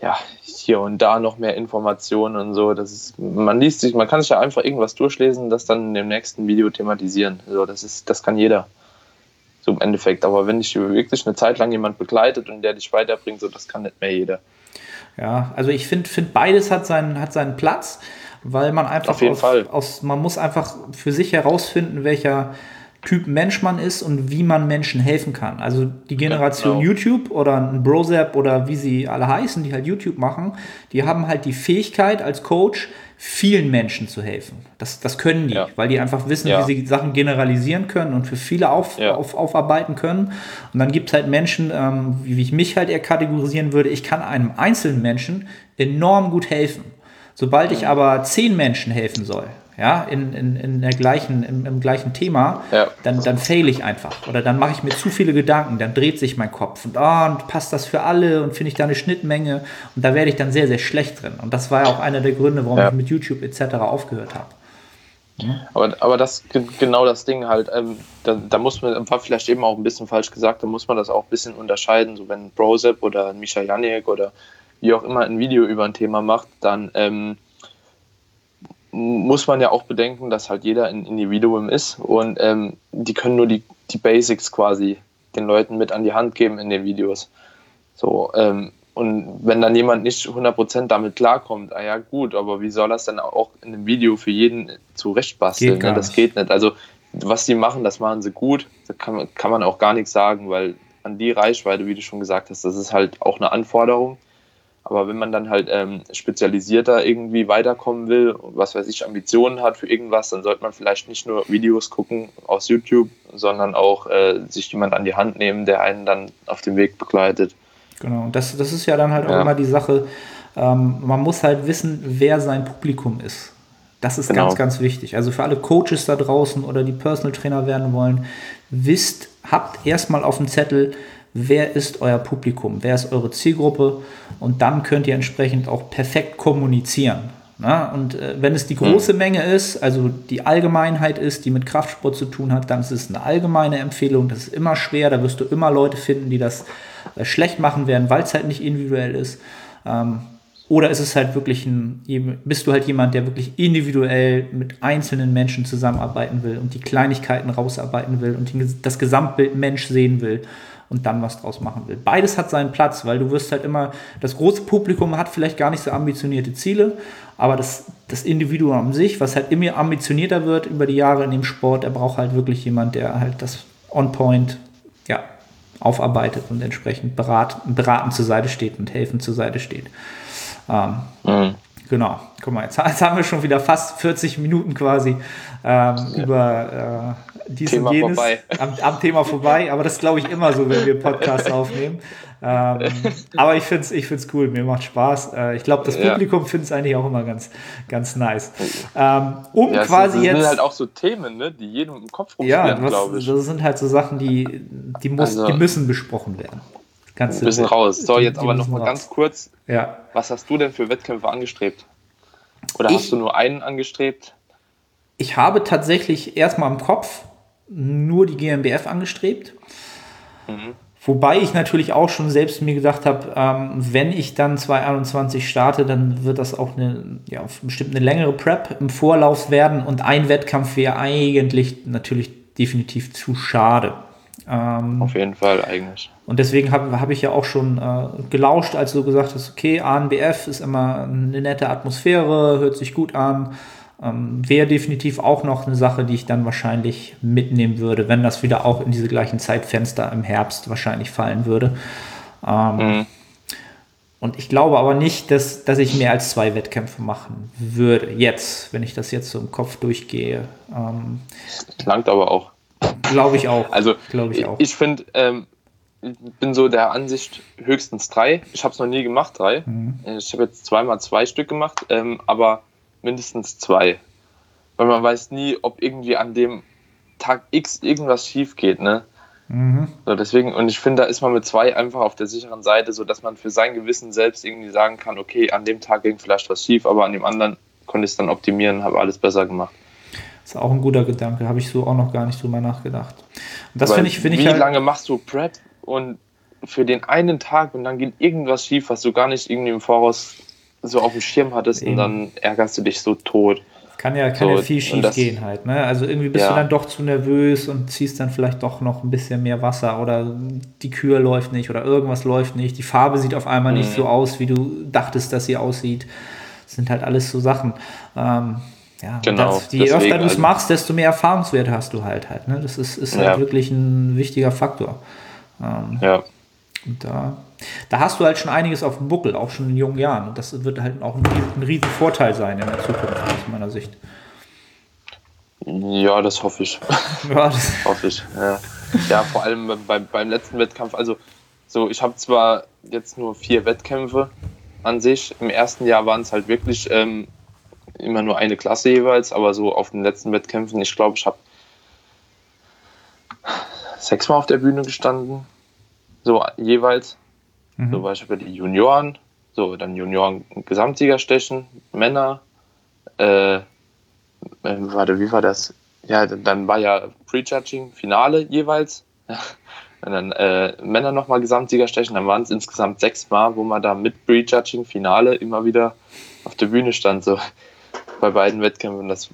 ja, hier und da noch mehr Informationen und so. Das ist, man liest sich, man kann sich ja einfach irgendwas durchlesen, das dann in dem nächsten Video thematisieren. So, das ist, das kann jeder. So im Endeffekt. Aber wenn dich wirklich eine Zeit lang jemand begleitet und der dich weiterbringt, so, das kann nicht mehr jeder. Ja, also ich finde, find beides hat seinen, hat seinen Platz, weil man einfach Auf jeden aus, Fall. aus, man muss einfach für sich herausfinden, welcher Typ Mensch man ist und wie man Menschen helfen kann. Also die Generation genau. YouTube oder ein Brozap oder wie sie alle heißen, die halt YouTube machen, die haben halt die Fähigkeit als Coach, vielen Menschen zu helfen. Das, das können die, ja. weil die einfach wissen, ja. wie sie Sachen generalisieren können und für viele auf, ja. auf, aufarbeiten können. Und dann gibt es halt Menschen, ähm, wie ich mich halt eher kategorisieren würde, ich kann einem einzelnen Menschen enorm gut helfen. Sobald ich aber zehn Menschen helfen soll, ja, in, in, in der gleichen, im, im gleichen Thema, ja. dann, dann fail ich einfach. Oder dann mache ich mir zu viele Gedanken, dann dreht sich mein Kopf und, oh, und passt das für alle und finde ich da eine Schnittmenge und da werde ich dann sehr, sehr schlecht drin. Und das war ja auch einer der Gründe, warum ja. ich mit YouTube etc. aufgehört habe. Aber, aber das genau das Ding halt, ähm, da, da, muss man, war vielleicht eben auch ein bisschen falsch gesagt, da muss man das auch ein bisschen unterscheiden. So wenn Brosep oder Micha Janik oder wie auch immer ein Video über ein Thema macht, dann ähm, muss man ja auch bedenken, dass halt jeder ein Individuum ist und ähm, die können nur die, die Basics quasi den Leuten mit an die Hand geben in den Videos. So, ähm, und wenn dann jemand nicht 100% damit klarkommt, ah ja gut, aber wie soll das dann auch in einem Video für jeden zurechtbasteln? Ne? Das geht nicht. Also was die machen, das machen sie gut. Da kann, kann man auch gar nichts sagen, weil an die Reichweite, wie du schon gesagt hast, das ist halt auch eine Anforderung. Aber wenn man dann halt ähm, spezialisierter irgendwie weiterkommen will, was weiß ich, Ambitionen hat für irgendwas, dann sollte man vielleicht nicht nur Videos gucken aus YouTube, sondern auch äh, sich jemand an die Hand nehmen, der einen dann auf dem Weg begleitet. Genau, das, das ist ja dann halt auch immer die Sache, ähm, man muss halt wissen, wer sein Publikum ist. Das ist genau. ganz, ganz wichtig. Also für alle Coaches da draußen oder die Personal Trainer werden wollen, wisst, habt erstmal auf dem Zettel, wer ist euer Publikum, wer ist eure Zielgruppe und dann könnt ihr entsprechend auch perfekt kommunizieren. Na, und äh, wenn es die große Menge ist, also die Allgemeinheit ist, die mit Kraftsport zu tun hat, dann ist es eine allgemeine Empfehlung. Das ist immer schwer, da wirst du immer Leute finden, die das äh, schlecht machen werden, weil es halt nicht individuell ist. Ähm, oder ist es halt wirklich ein, bist du halt jemand, der wirklich individuell mit einzelnen Menschen zusammenarbeiten will und die Kleinigkeiten rausarbeiten will und das Gesamtbild Mensch sehen will und dann was draus machen will. Beides hat seinen Platz, weil du wirst halt immer, das große Publikum hat vielleicht gar nicht so ambitionierte Ziele, aber das, das Individuum an sich, was halt immer ambitionierter wird über die Jahre in dem Sport, er braucht halt wirklich jemand, der halt das On-Point ja, aufarbeitet und entsprechend berat, beratend zur Seite steht und helfend zur Seite steht. Ähm, mhm. Genau, guck mal, jetzt, jetzt, haben wir schon wieder fast 40 Minuten quasi ähm, ja. über äh, dies Thema und jenes vorbei. Am, am, Thema vorbei. Aber das glaube ich immer so, wenn wir Podcasts aufnehmen. Ähm, aber ich finde es ich find's cool, mir macht Spaß. Äh, ich glaube, das Publikum ja. findet es eigentlich auch immer ganz, ganz nice. Ähm, um ja, quasi das jetzt. Das sind halt auch so Themen, ne, die jedem im Kopf rumspielen, ja, glaube ich. Das sind halt so Sachen, die, die, muss, also, die müssen besprochen werden. Ganz ein bisschen raus. So, jetzt aber noch mal raus. ganz kurz. Ja. Was hast du denn für Wettkämpfe angestrebt? Oder ich, hast du nur einen angestrebt? Ich habe tatsächlich erstmal im Kopf nur die GmbF angestrebt. Mhm. Wobei ich natürlich auch schon selbst mir gedacht habe, ähm, wenn ich dann 2021 starte, dann wird das auch eine, ja, bestimmt eine längere Prep im Vorlauf werden und ein Wettkampf wäre eigentlich natürlich definitiv zu schade. Ähm, Auf jeden Fall eigentlich. Und deswegen habe hab ich ja auch schon äh, gelauscht, als du gesagt hast, okay, ANBF ist immer eine nette Atmosphäre, hört sich gut an. Ähm, Wäre definitiv auch noch eine Sache, die ich dann wahrscheinlich mitnehmen würde, wenn das wieder auch in diese gleichen Zeitfenster im Herbst wahrscheinlich fallen würde. Ähm, mhm. Und ich glaube aber nicht, dass, dass ich mehr als zwei Wettkämpfe machen würde. Jetzt, wenn ich das jetzt so im Kopf durchgehe. Ähm, Langt aber auch. Glaube ich auch. Also, glaube ich auch. Ich finde, ähm, ich bin so der Ansicht höchstens drei. Ich habe es noch nie gemacht, drei. Mhm. Ich habe jetzt zweimal zwei Stück gemacht, ähm, aber mindestens zwei. Weil man weiß nie, ob irgendwie an dem Tag X irgendwas schief geht, ne? Mhm. So, deswegen, und ich finde, da ist man mit zwei einfach auf der sicheren Seite, sodass man für sein Gewissen selbst irgendwie sagen kann, okay, an dem Tag ging vielleicht was schief, aber an dem anderen konnte ich es dann optimieren, habe alles besser gemacht. Ist auch ein guter Gedanke, habe ich so auch noch gar nicht drüber nachgedacht. Und das finde ich, finde ich. Wie halt lange machst du Prep und für den einen Tag und dann geht irgendwas schief, was du gar nicht irgendwie im Voraus so auf dem Schirm hattest Eben. und dann ärgerst du dich so tot. Kann ja, kann so, ja viel schief das, gehen halt. Ne? Also irgendwie bist ja. du dann doch zu nervös und ziehst dann vielleicht doch noch ein bisschen mehr Wasser oder die Kür läuft nicht oder irgendwas läuft nicht. Die Farbe sieht auf einmal mhm. nicht so aus, wie du dachtest, dass sie aussieht. Das sind halt alles so Sachen. Ähm, ja, genau, das, je deswegen, öfter du es also, machst, desto mehr Erfahrungswerte hast du halt halt. Ne? Das ist, ist halt ja. wirklich ein wichtiger Faktor. Ähm, ja. Und da da hast du halt schon einiges auf dem Buckel, auch schon in jungen Jahren. Und das wird halt auch ein, ein riesen Vorteil sein in der Zukunft, aus meiner Sicht. Ja, das hoffe ich. Ja, das hoffe ich. Ja. ja, vor allem beim, beim letzten Wettkampf. Also, so, ich habe zwar jetzt nur vier Wettkämpfe an sich. Im ersten Jahr waren es halt wirklich ähm, immer nur eine Klasse jeweils, aber so auf den letzten Wettkämpfen, ich glaube, ich habe sechsmal auf der Bühne gestanden. So jeweils. Mhm. So Beispiel die Junioren, so dann Junioren Gesamtsieger stechen, Männer, äh, äh, warte, wie war das? Ja, dann war ja Prejudging Finale jeweils. Und dann äh, Männer nochmal Gesamtsieger stechen, dann waren es insgesamt sechs Mal, wo man da mit Prejudging Finale immer wieder auf der Bühne stand, so bei beiden Wettkämpfen. Das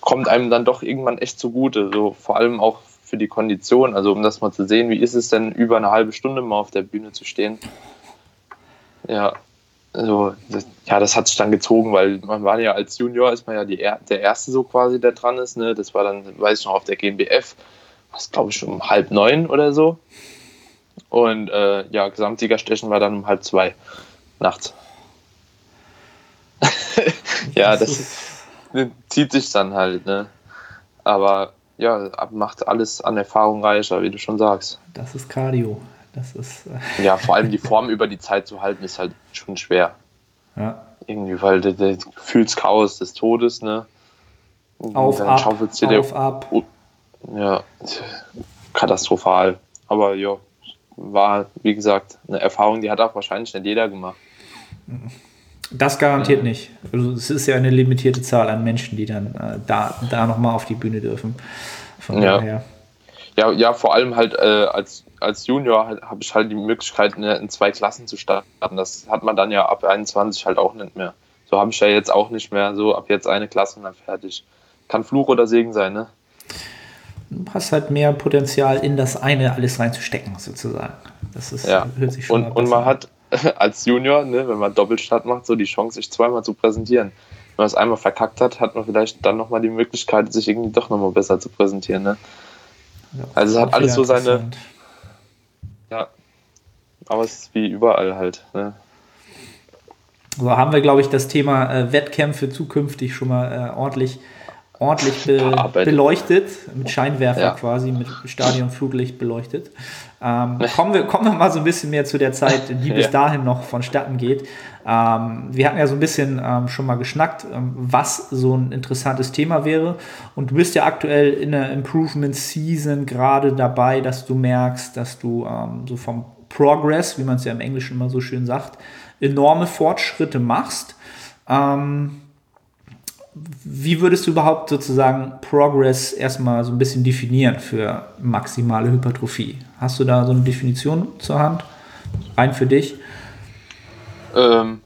kommt einem dann doch irgendwann echt zugute, so vor allem auch für die Kondition, also um das mal zu sehen, wie ist es denn, über eine halbe Stunde mal auf der Bühne zu stehen. Ja, also, das, ja, das hat sich dann gezogen, weil man war ja als Junior, ist man ja die, der Erste so quasi, der dran ist. Ne? Das war dann, weiß ich noch, auf der GmbF, was glaube ich um halb neun oder so. Und äh, ja, Gesamtsiegerstechen war dann um halb zwei nachts. Ja, das, das zieht sich dann halt, ne? Aber ja, macht alles an Erfahrung reicher, wie du schon sagst. Das ist Cardio. Das ist. Ja, vor allem die Form über die Zeit zu halten, ist halt schon schwer. Ja. Irgendwie, weil du, du fühlst Chaos des Todes, ne? Auf, ab, auf, ab. Oh, ja, katastrophal. Aber ja, war, wie gesagt, eine Erfahrung, die hat auch wahrscheinlich nicht jeder gemacht. Das garantiert nicht. Also es ist ja eine limitierte Zahl an Menschen, die dann äh, da, da nochmal auf die Bühne dürfen. Von ja. daher. Ja, ja, vor allem halt äh, als, als Junior halt, habe ich halt die Möglichkeit, in, in zwei Klassen zu starten. Das hat man dann ja ab 21 halt auch nicht mehr. So habe ich ja jetzt auch nicht mehr. So ab jetzt eine Klasse und dann fertig. Kann Fluch oder Segen sein, ne? Du hast halt mehr Potenzial in das eine alles reinzustecken, sozusagen. Das ist, ja. hört sich schon und, und man hat als Junior, ne, wenn man Doppelstart macht, so die Chance, sich zweimal zu präsentieren. Wenn man es einmal verkackt hat, hat man vielleicht dann nochmal die Möglichkeit, sich irgendwie doch nochmal besser zu präsentieren. Ne? Ja, also es hat alles so seine. Ja. Aber es ist wie überall halt. Ne? So haben wir, glaube ich, das Thema äh, Wettkämpfe zukünftig schon mal äh, ordentlich, ordentlich be beleuchtet, mit Scheinwerfer ja. quasi, mit Stadionfluglicht beleuchtet. Ähm, kommen, wir, kommen wir mal so ein bisschen mehr zu der Zeit, die bis dahin noch vonstatten geht. Ähm, wir hatten ja so ein bisschen ähm, schon mal geschnackt, ähm, was so ein interessantes Thema wäre. Und du bist ja aktuell in der Improvement Season gerade dabei, dass du merkst, dass du ähm, so vom Progress, wie man es ja im Englischen immer so schön sagt, enorme Fortschritte machst. Ähm, wie würdest du überhaupt sozusagen Progress erstmal so ein bisschen definieren für maximale Hypertrophie? Hast du da so eine Definition zur Hand? Rein für dich? Ähm,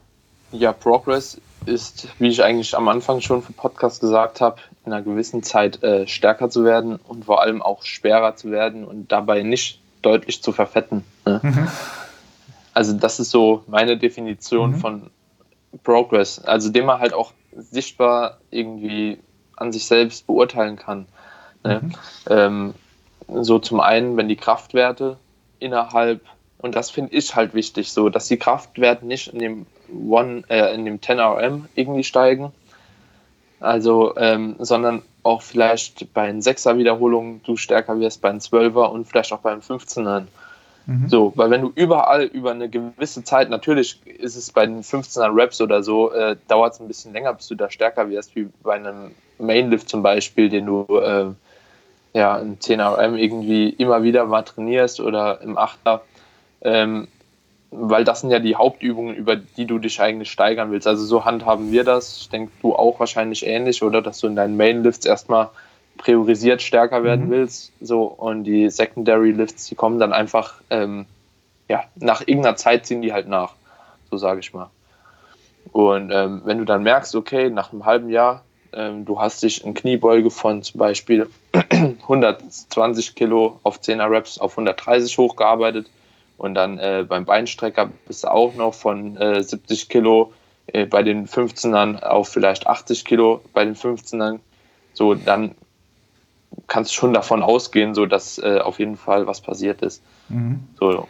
ja, Progress ist, wie ich eigentlich am Anfang schon für Podcast gesagt habe, in einer gewissen Zeit äh, stärker zu werden und vor allem auch schwerer zu werden und dabei nicht deutlich zu verfetten. Ne? Mhm. Also das ist so meine Definition mhm. von Progress, also den man halt auch sichtbar irgendwie an sich selbst beurteilen kann. Ne? Mhm. Ähm, so zum einen, wenn die Kraftwerte innerhalb, und das finde ich halt wichtig, so, dass die Kraftwerte nicht in dem One, äh, in dem 10 RM irgendwie steigen, also, ähm, sondern auch vielleicht bei den 6er Wiederholungen du stärker wirst, bei den 12er und vielleicht auch beim 15ern. Mhm. So, weil wenn du überall über eine gewisse Zeit, natürlich ist es bei den 15er Raps oder so, äh, dauert es ein bisschen länger, bis du da stärker wirst, wie bei einem Mainlift zum Beispiel, den du äh, ja im 10er RM irgendwie immer wieder mal trainierst oder im 8er. Ähm, weil das sind ja die Hauptübungen, über die du dich eigentlich steigern willst. Also so handhaben wir das. Ich denke, du auch wahrscheinlich ähnlich, oder? Dass du in deinen Mainlifts erstmal priorisiert stärker werden mhm. willst. So, und die Secondary Lifts, die kommen dann einfach, ähm, ja, nach irgendeiner Zeit ziehen die halt nach. So sage ich mal. Und ähm, wenn du dann merkst, okay, nach einem halben Jahr, ähm, du hast dich in Kniebeuge von zum Beispiel 120 Kilo auf 10er Reps auf 130 hochgearbeitet und dann äh, beim Beinstrecker bist du auch noch von äh, 70 Kilo äh, bei den 15ern auf vielleicht 80 Kilo bei den 15ern. So, dann kannst du schon davon ausgehen, so dass äh, auf jeden Fall was passiert ist. Mhm. So,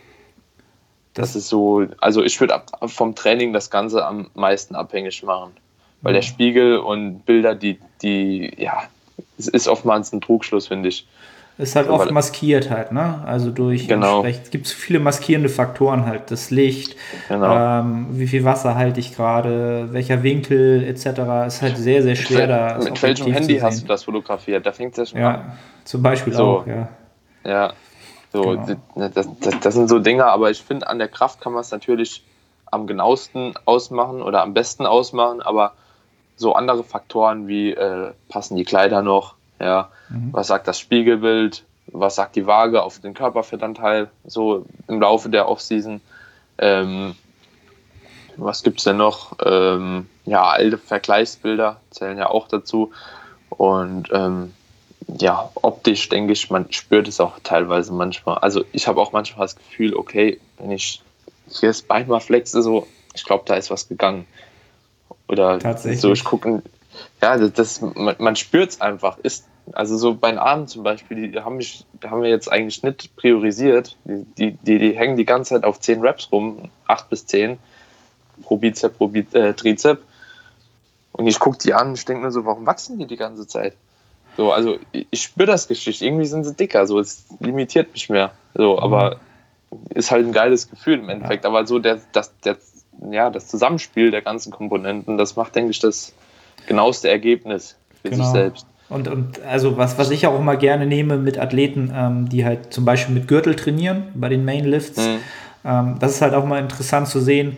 das, das, ist so, also ich würde vom Training das Ganze am meisten abhängig machen. Weil mhm. der Spiegel und Bilder, die, die, ja, es ist oftmals ein Trugschluss, finde ich. Ist halt oft maskiert halt, ne? Also durch genau. es gibt viele maskierende Faktoren halt, das Licht, genau. ähm, wie viel Wasser halte ich gerade, welcher Winkel etc. Ist halt sehr, sehr schwer da. Mit welchem Handy hast du das fotografiert? Da fängt es ja schon ja, an. Zum Beispiel so. auch, ja. Ja. So, genau. das, das, das, sind so Dinge, aber ich finde, an der Kraft kann man es natürlich am genauesten ausmachen oder am besten ausmachen, aber so andere Faktoren wie äh, passen die Kleider noch, ja, mhm. was sagt das Spiegelbild? Was sagt die Waage auf den Körperfettanteil so im Laufe der Offseason? Ähm, was gibt es denn noch? Ähm, ja, alte Vergleichsbilder zählen ja auch dazu. Und ähm, ja, optisch denke ich, man spürt es auch teilweise manchmal. Also ich habe auch manchmal das Gefühl, okay, wenn ich hier das Bein mal flexe, so, ich glaube, da ist was gegangen. Oder so, ich gucke, ja, das, man, man spürt es einfach. Ist also so bei den Armen zum Beispiel, die haben mich, da haben wir jetzt eigentlich nicht priorisiert. Die, die, die, hängen die ganze Zeit auf 10 Reps rum, 8 bis 10 pro Bizep, pro Bizep, äh, Trizep. Und ich gucke die an und denke mir so, warum wachsen die die ganze Zeit? So, also ich, ich spüre das Geschichte, irgendwie sind sie dicker, so, es limitiert mich mehr. So, aber ist halt ein geiles Gefühl im Endeffekt. Aber so der, das, der, ja, das Zusammenspiel der ganzen Komponenten, das macht, denke ich, das genaueste Ergebnis für genau. sich selbst. Und, und also was, was ich auch immer gerne nehme mit Athleten, ähm, die halt zum Beispiel mit Gürtel trainieren bei den Mainlifts, mhm. ähm, das ist halt auch mal interessant zu sehen,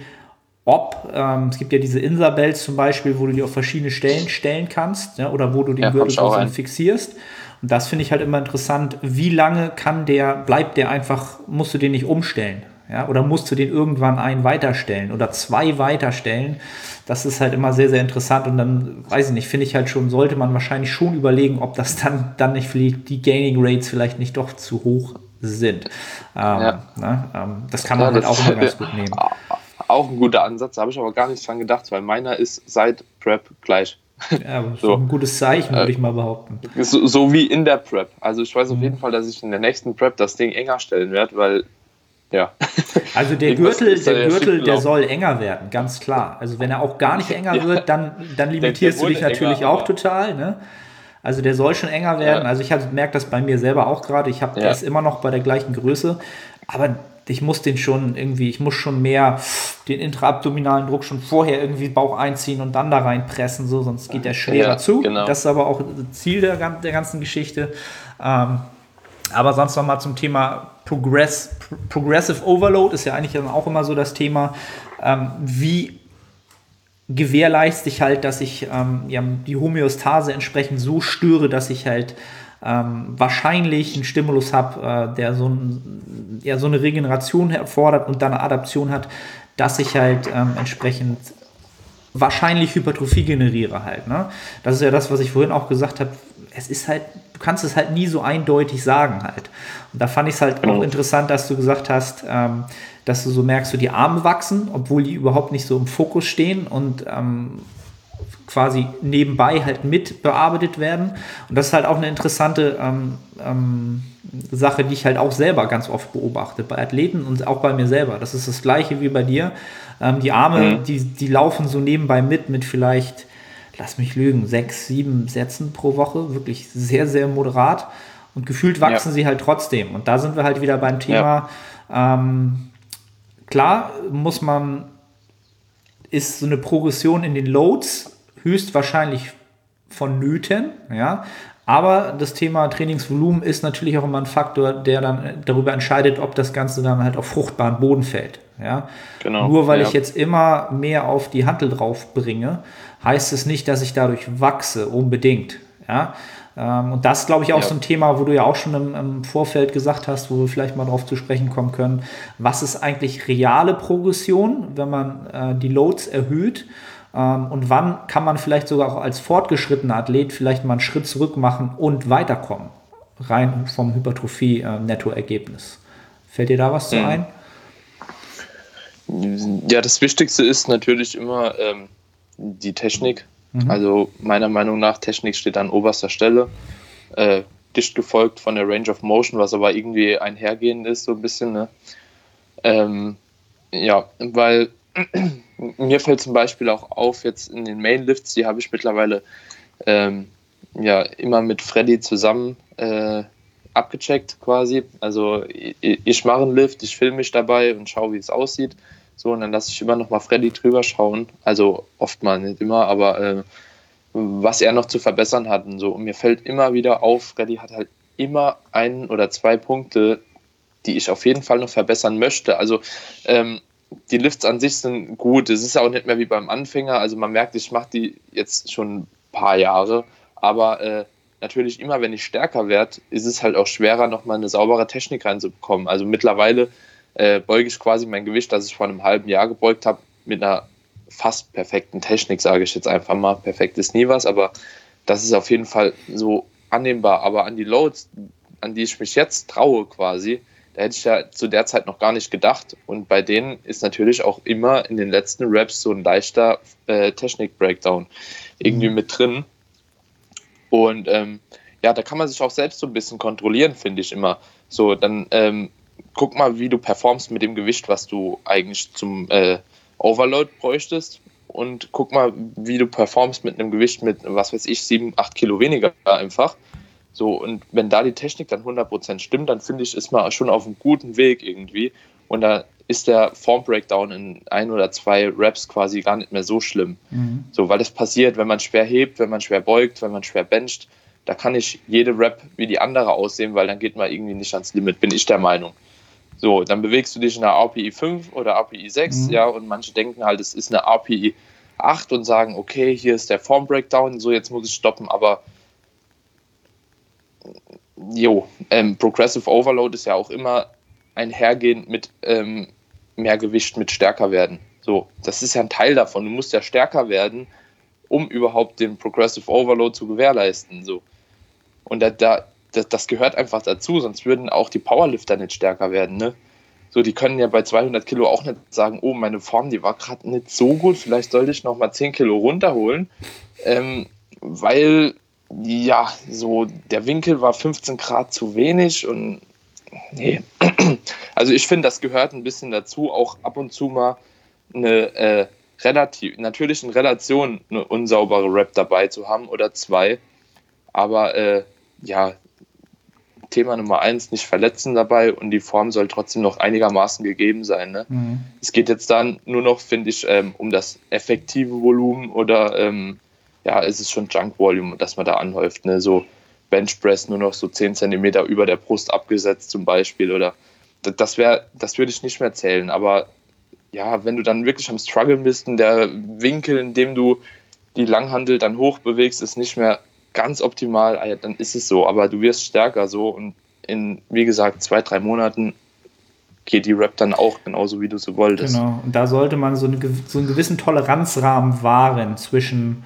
ob, ähm, es gibt ja diese Insa-Belts zum Beispiel, wo du die auf verschiedene Stellen stellen kannst, ja, oder wo du den ja, Gürtel auch fixierst. Und das finde ich halt immer interessant, wie lange kann der, bleibt der einfach, musst du den nicht umstellen? Ja, oder musst du den irgendwann einen weiterstellen oder zwei weiterstellen? Das ist halt immer sehr, sehr interessant und dann, weiß ich nicht, finde ich halt schon, sollte man wahrscheinlich schon überlegen, ob das dann, dann nicht vielleicht die Gaining Rates vielleicht nicht doch zu hoch sind. Ähm, ja. ne? ähm, das kann man ja, halt auch immer ganz gut nehmen. Auch ein guter Ansatz, da habe ich aber gar nicht dran gedacht, weil meiner ist seit Prep gleich. Ja, so. ein gutes Zeichen, würde ich mal behaupten. So, so, wie in der Prep. Also ich weiß auf mhm. jeden Fall, dass ich in der nächsten Prep das Ding enger stellen werde, weil ja. Also der Gürtel, der Gürtel, der soll enger werden, ganz klar. Also wenn er auch gar nicht enger Ja. wird, dann, dann limitierst du dich natürlich enger, auch total. Ne? Also der soll schon enger werden. Ja. Also ich merke das bei mir selber auch gerade. Ich habe Ja. das immer noch bei der gleichen Größe, aber ich muss den schon irgendwie, ich muss schon mehr den intraabdominalen Druck schon vorher irgendwie Bauch einziehen und dann da reinpressen, so, sonst geht der schwerer Ja, zu. genau. Das ist aber auch Ziel der, der ganzen Geschichte. Ähm, aber sonst noch mal zum Thema Progress, Pro- Progressive Overload ist ja eigentlich dann auch immer so das Thema, ähm, wie gewährleiste ich halt, dass ich ähm, ja, die Homöostase entsprechend so störe, dass ich halt ähm, wahrscheinlich einen Stimulus habe, äh, der so, ein, ja, so eine Regeneration erfordert und dann eine Adaption hat, dass ich halt ähm, entsprechend wahrscheinlich Hypertrophie generiere halt. Ne? Das ist ja das, was ich vorhin auch gesagt habe. Es ist halt, du kannst es halt nie so eindeutig sagen halt. Und da fand ich es halt auch interessant, dass du gesagt hast, ähm, dass du so merkst, so die Arme wachsen, obwohl die überhaupt nicht so im Fokus stehen und ähm, quasi nebenbei halt mit bearbeitet werden. Und das ist halt auch eine interessante ähm, ähm, Sache, die ich halt auch selber ganz oft beobachte, bei Athleten und auch bei mir selber. Das ist das gleiche wie bei dir. Ähm, die Arme, die, die laufen so nebenbei mit, mit vielleicht, lass mich lügen, sechs, sieben Sätzen pro Woche, wirklich sehr, sehr moderat. Und gefühlt wachsen Ja. sie halt trotzdem. Und da sind wir halt wieder beim Thema, ähm, klar muss man, ist so eine Progression in den Loads höchstwahrscheinlich vonnöten, ja. Aber das Thema Trainingsvolumen ist natürlich auch immer ein Faktor, der dann darüber entscheidet, ob das Ganze dann halt auf fruchtbaren Boden fällt. Ja? Genau, Nur weil ja. ich jetzt immer mehr auf die Hantel drauf bringe, heißt es nicht, dass ich dadurch wachse, unbedingt. Ja? Ähm, Und das glaube ich auch Ja. so ein Thema, wo du ja auch schon im, im Vorfeld gesagt hast, wo wir vielleicht mal drauf zu sprechen kommen können. Was ist eigentlich reale Progression, wenn man äh, die Loads erhöht? Ähm, und wann kann man vielleicht sogar auch als fortgeschrittener Athlet vielleicht mal einen Schritt zurück machen und weiterkommen? Rein vom Hypertrophie-Nettoergebnis. Fällt dir da was zu Mhm. ein? Ja, das Wichtigste ist natürlich immer ähm, die Technik. Also meiner Meinung nach, Technik steht an oberster Stelle. Äh, dicht gefolgt von der Range of Motion, was aber irgendwie einhergehend ist, so ein bisschen. Ne? Ähm, ja, weil mir fällt zum Beispiel auch auf, jetzt in den Mainlifts, die habe ich mittlerweile ähm, ja immer mit Freddy zusammen äh, abgecheckt quasi. Also ich, ich mache einen Lift, ich filme mich dabei und schaue, wie es aussieht. So, und dann lasse ich immer noch mal Freddy drüber schauen. Also oft mal, nicht immer, aber äh, was er noch zu verbessern hat und so. Und mir fällt immer wieder auf, Freddy hat halt immer ein oder zwei Punkte, die ich auf jeden Fall noch verbessern möchte. Also ähm, die Lifts an sich sind gut. Es ist auch nicht mehr wie beim Anfänger. Also man merkt, ich mache die jetzt schon ein paar Jahre. Aber äh, natürlich immer, wenn ich stärker werde, ist es halt auch schwerer, nochmal eine saubere Technik reinzubekommen. Also mittlerweile äh, beuge ich quasi mein Gewicht, das ich vor einem halben Jahr gebeugt habe, mit einer fast perfekten Technik, sage ich jetzt einfach mal. Perfekt ist nie was, aber das ist auf jeden Fall so annehmbar. Aber an die Loads, an die ich mich jetzt traue quasi, da hätte ich ja zu der Zeit noch gar nicht gedacht. Und bei denen ist natürlich auch immer in den letzten Raps so ein leichter äh, Technik-Breakdown irgendwie mit drin. Und ähm, ja, da kann man sich auch selbst so ein bisschen kontrollieren, finde ich immer. So, dann ähm, guck mal, wie du performst mit dem Gewicht, was du eigentlich zum äh, Overload bräuchtest. Und guck mal, wie du performst mit einem Gewicht mit, was weiß ich, 7, 8 Kilo weniger einfach. So, und wenn da die Technik dann 100% stimmt, dann finde ich, ist man schon auf einem guten Weg irgendwie. Und da ist der Form Breakdown in ein oder zwei Reps quasi gar nicht mehr so schlimm. So, weil das passiert, wenn man schwer hebt, wenn man schwer beugt, wenn man schwer bencht. Da kann ich jede Rep wie die andere aussehen, weil dann geht man irgendwie nicht ans Limit, bin ich der Meinung. So, dann bewegst du dich in einer RPI 5 oder RPI 6, ja, und manche denken halt, es ist eine RPI 8 und sagen, okay, hier ist der Form Breakdown, so jetzt muss ich stoppen, aber jo, ähm, Progressive Overload ist ja auch immer einhergehend mit ähm, mehr Gewicht, mit stärker werden. So, das ist ja ein Teil davon. Du musst ja stärker werden, um überhaupt den Progressive Overload zu gewährleisten. So. Und da, da, das, das gehört einfach dazu, sonst würden auch die Powerlifter nicht stärker werden. Ne? So, die können ja bei 200 Kilo auch nicht sagen, oh, meine Form, die war gerade nicht so gut, vielleicht sollte ich noch mal 10 Kilo runterholen, ähm, weil ja, so der Winkel war 15 Grad zu wenig und Nee. Also ich finde, das gehört ein bisschen dazu, auch ab und zu mal eine äh, relativ, natürlich in Relation eine unsaubere Rap dabei zu haben oder zwei. Aber äh, ja, Thema Nummer eins, nicht verletzen dabei und die Form soll trotzdem noch einigermaßen gegeben sein. Ne? Mhm. Es geht jetzt dann nur noch, finde ich, ähm, um das effektive Volumen oder ähm, ja, ist es schon Junk Volume, das man da anhäuft. Ne? So Benchpress nur noch so 10 cm über der Brust abgesetzt zum Beispiel oder das wäre, das würde ich nicht mehr zählen, aber ja, wenn du dann wirklich am Struggle bist und der Winkel, in dem du die Langhandel dann hochbewegst, ist nicht mehr ganz optimal, ah dann ist es so. Aber du wirst stärker so und in, wie gesagt, zwei, drei Monaten geht die Rap dann auch genauso, wie du so wolltest. Genau, und da sollte man so, eine, so einen gewissen Toleranzrahmen wahren zwischen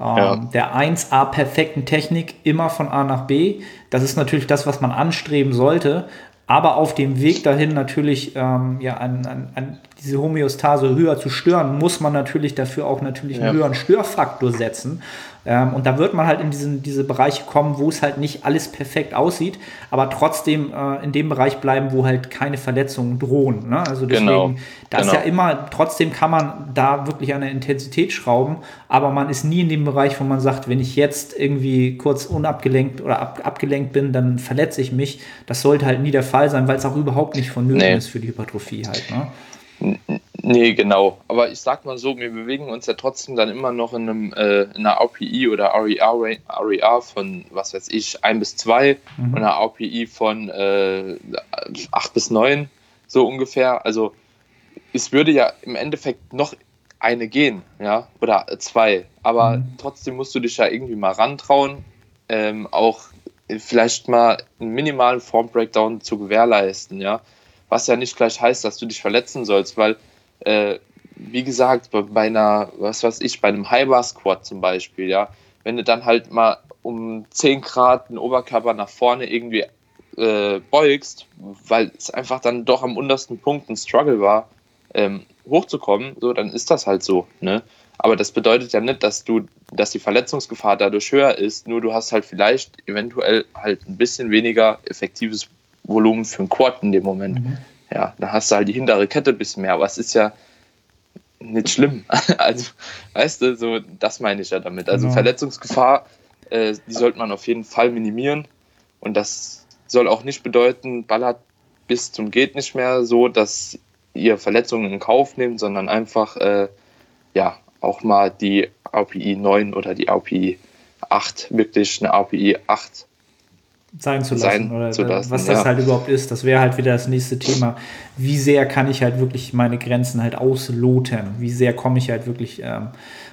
ähm, ja. der 1A perfekten Technik immer von A nach B. Das ist natürlich das, was man anstreben sollte. Aber auf dem Weg dahin natürlich ähm, ja, an, an, an diese Homöostase höher zu stören, muss man natürlich dafür auch natürlich einen ja. höheren Störfaktor setzen. Ähm, und da wird man halt in diesen, diese Bereiche kommen, wo es halt nicht alles perfekt aussieht, aber trotzdem äh, in dem Bereich bleiben, wo halt keine Verletzungen drohen. Ne? Also deswegen, genau. das genau. ist ja immer, trotzdem kann man da wirklich an der Intensität schrauben, aber man ist nie in dem Bereich, wo man sagt, wenn ich jetzt irgendwie kurz unabgelenkt oder ab, abgelenkt bin, dann verletze ich mich. Das sollte halt nie der Fall sein, weil es auch überhaupt nicht vonnöten nee. ist für die Hypertrophie halt. Ne? Nee, genau. Aber ich sag mal so, wir bewegen uns ja trotzdem dann immer noch in, einem, äh, in einer RPI oder RER, RER von, was weiß ich, 1 bis 2 mhm. und einer RPI von äh, 8 bis 9, so ungefähr. Also es würde ja im Endeffekt noch eine gehen, ja, oder zwei. Aber mhm. trotzdem musst du dich ja irgendwie mal rantrauen, ähm, auch vielleicht mal einen minimalen Form-Breakdown zu gewährleisten, ja was ja nicht gleich heißt, dass du dich verletzen sollst, weil, äh, wie gesagt, bei einer, was weiß ich, bei einem High-Bar-Squat zum Beispiel, ja, wenn du dann halt mal um 10 Grad den Oberkörper nach vorne irgendwie äh, beugst, weil es einfach dann doch am untersten Punkt ein Struggle war, ähm, hochzukommen, so, dann ist das halt so, ne? Aber das bedeutet ja nicht, dass du, dass die Verletzungsgefahr dadurch höher ist, nur du hast halt vielleicht eventuell halt ein bisschen weniger effektives Volumen für einen Quad in dem Moment. Mhm. Ja, da hast du halt die hintere Kette ein bisschen mehr, aber es ist ja nicht schlimm. Also, weißt du, so, das meine ich ja damit. Also, genau. Verletzungsgefahr, äh, die sollte man auf jeden Fall minimieren. Und das soll auch nicht bedeuten, ballert bis zum Geht nicht mehr so, dass ihr Verletzungen in Kauf nehmt, sondern einfach, äh, ja, auch mal die API 9 oder die API 8, wirklich eine API 8 sein zu lassen sein oder zu lassen, was das ja. halt überhaupt ist. Das wäre halt wieder das nächste Thema. Wie sehr kann ich halt wirklich meine Grenzen halt ausloten? Wie sehr komme ich halt wirklich ähm,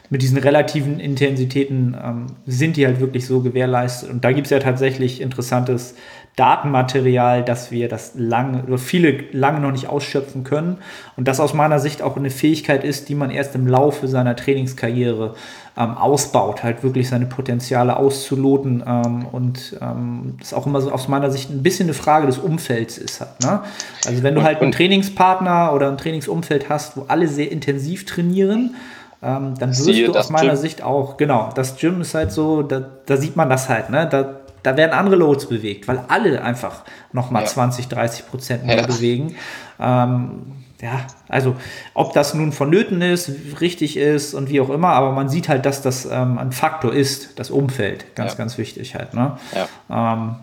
mit diesen relativen Intensitäten, ähm, sind die halt wirklich so gewährleistet? Und da gibt es ja tatsächlich interessantes Datenmaterial, dass wir das lange oder viele lange noch nicht ausschöpfen können und das aus meiner Sicht auch eine Fähigkeit ist, die man erst im Laufe seiner Trainingskarriere ähm, ausbaut, halt wirklich seine Potenziale auszuloten ähm, und ähm, das auch immer so aus meiner Sicht ein bisschen eine Frage des Umfelds ist halt. Ne? Also wenn du halt einen Trainingspartner oder ein Trainingsumfeld hast, wo alle sehr intensiv trainieren, ähm, dann wirst du aus meiner Gym. Sicht auch, genau, das Gym ist halt so, da, da sieht man das halt, ne? Da, da werden andere Loads bewegt, weil alle einfach nochmal ja. 20, 30 Prozent mehr ja. bewegen. Ähm, ja, also ob das nun vonnöten ist, richtig ist und wie auch immer, aber man sieht halt, dass das ähm, ein Faktor ist, das Umfeld, ganz, ja. ganz wichtig halt. Ne? Ja. Ähm,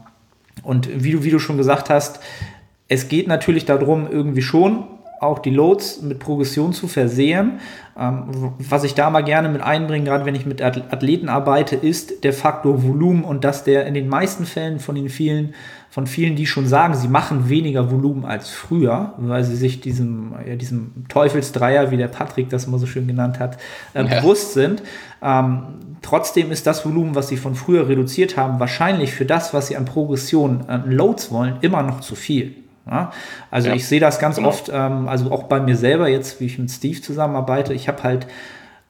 und wie du, wie du schon gesagt hast, es geht natürlich darum, irgendwie schon auch die Loads mit Progression zu versehen. Ähm, was ich da mal gerne mit einbringe, gerade wenn ich mit Athleten arbeite, ist der Faktor Volumen und dass der in den meisten Fällen von den vielen, von vielen, die schon sagen, sie machen weniger Volumen als früher, weil sie sich diesem, ja, diesem Teufelsdreier, wie der Patrick das mal so schön genannt hat, äh, ja. bewusst sind. Ähm, trotzdem ist das Volumen, was sie von früher reduziert haben, wahrscheinlich für das, was sie an Progression, an Loads wollen, immer noch zu viel. Ja? Also ja, ich sehe das ganz genau. oft, ähm, also auch bei mir selber jetzt, wie ich mit Steve zusammenarbeite, ich habe halt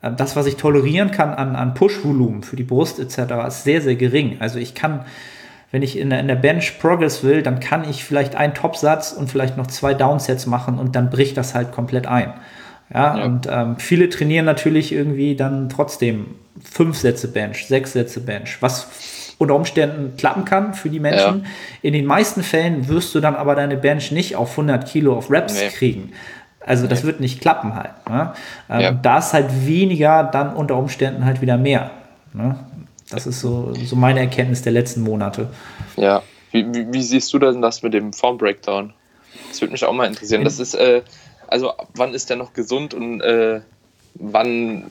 äh, das, was ich tolerieren kann an, an Push-Volumen für die Brust etc., ist sehr, sehr gering. Also ich kann, wenn ich in der, in der Bench Progress will, dann kann ich vielleicht einen Topsatz und vielleicht noch zwei Downsets machen und dann bricht das halt komplett ein. Ja, ja. und ähm, viele trainieren natürlich irgendwie dann trotzdem fünf Sätze Bench, sechs Sätze Bench, was unter Umständen klappen kann für die Menschen. Ja. In den meisten Fällen wirst du dann aber deine Bench nicht auf 100 Kilo auf Reps nee. kriegen. Also das nee. wird nicht klappen halt. Ne? Ähm, ja. Da ist halt weniger, dann unter Umständen halt wieder mehr. Ne? Das ist so, so meine Erkenntnis der letzten Monate. Ja, wie, wie, wie siehst du denn das mit dem Form Breakdown? Das würde mich auch mal interessieren. Das ist, äh, also wann ist der noch gesund und äh, wann,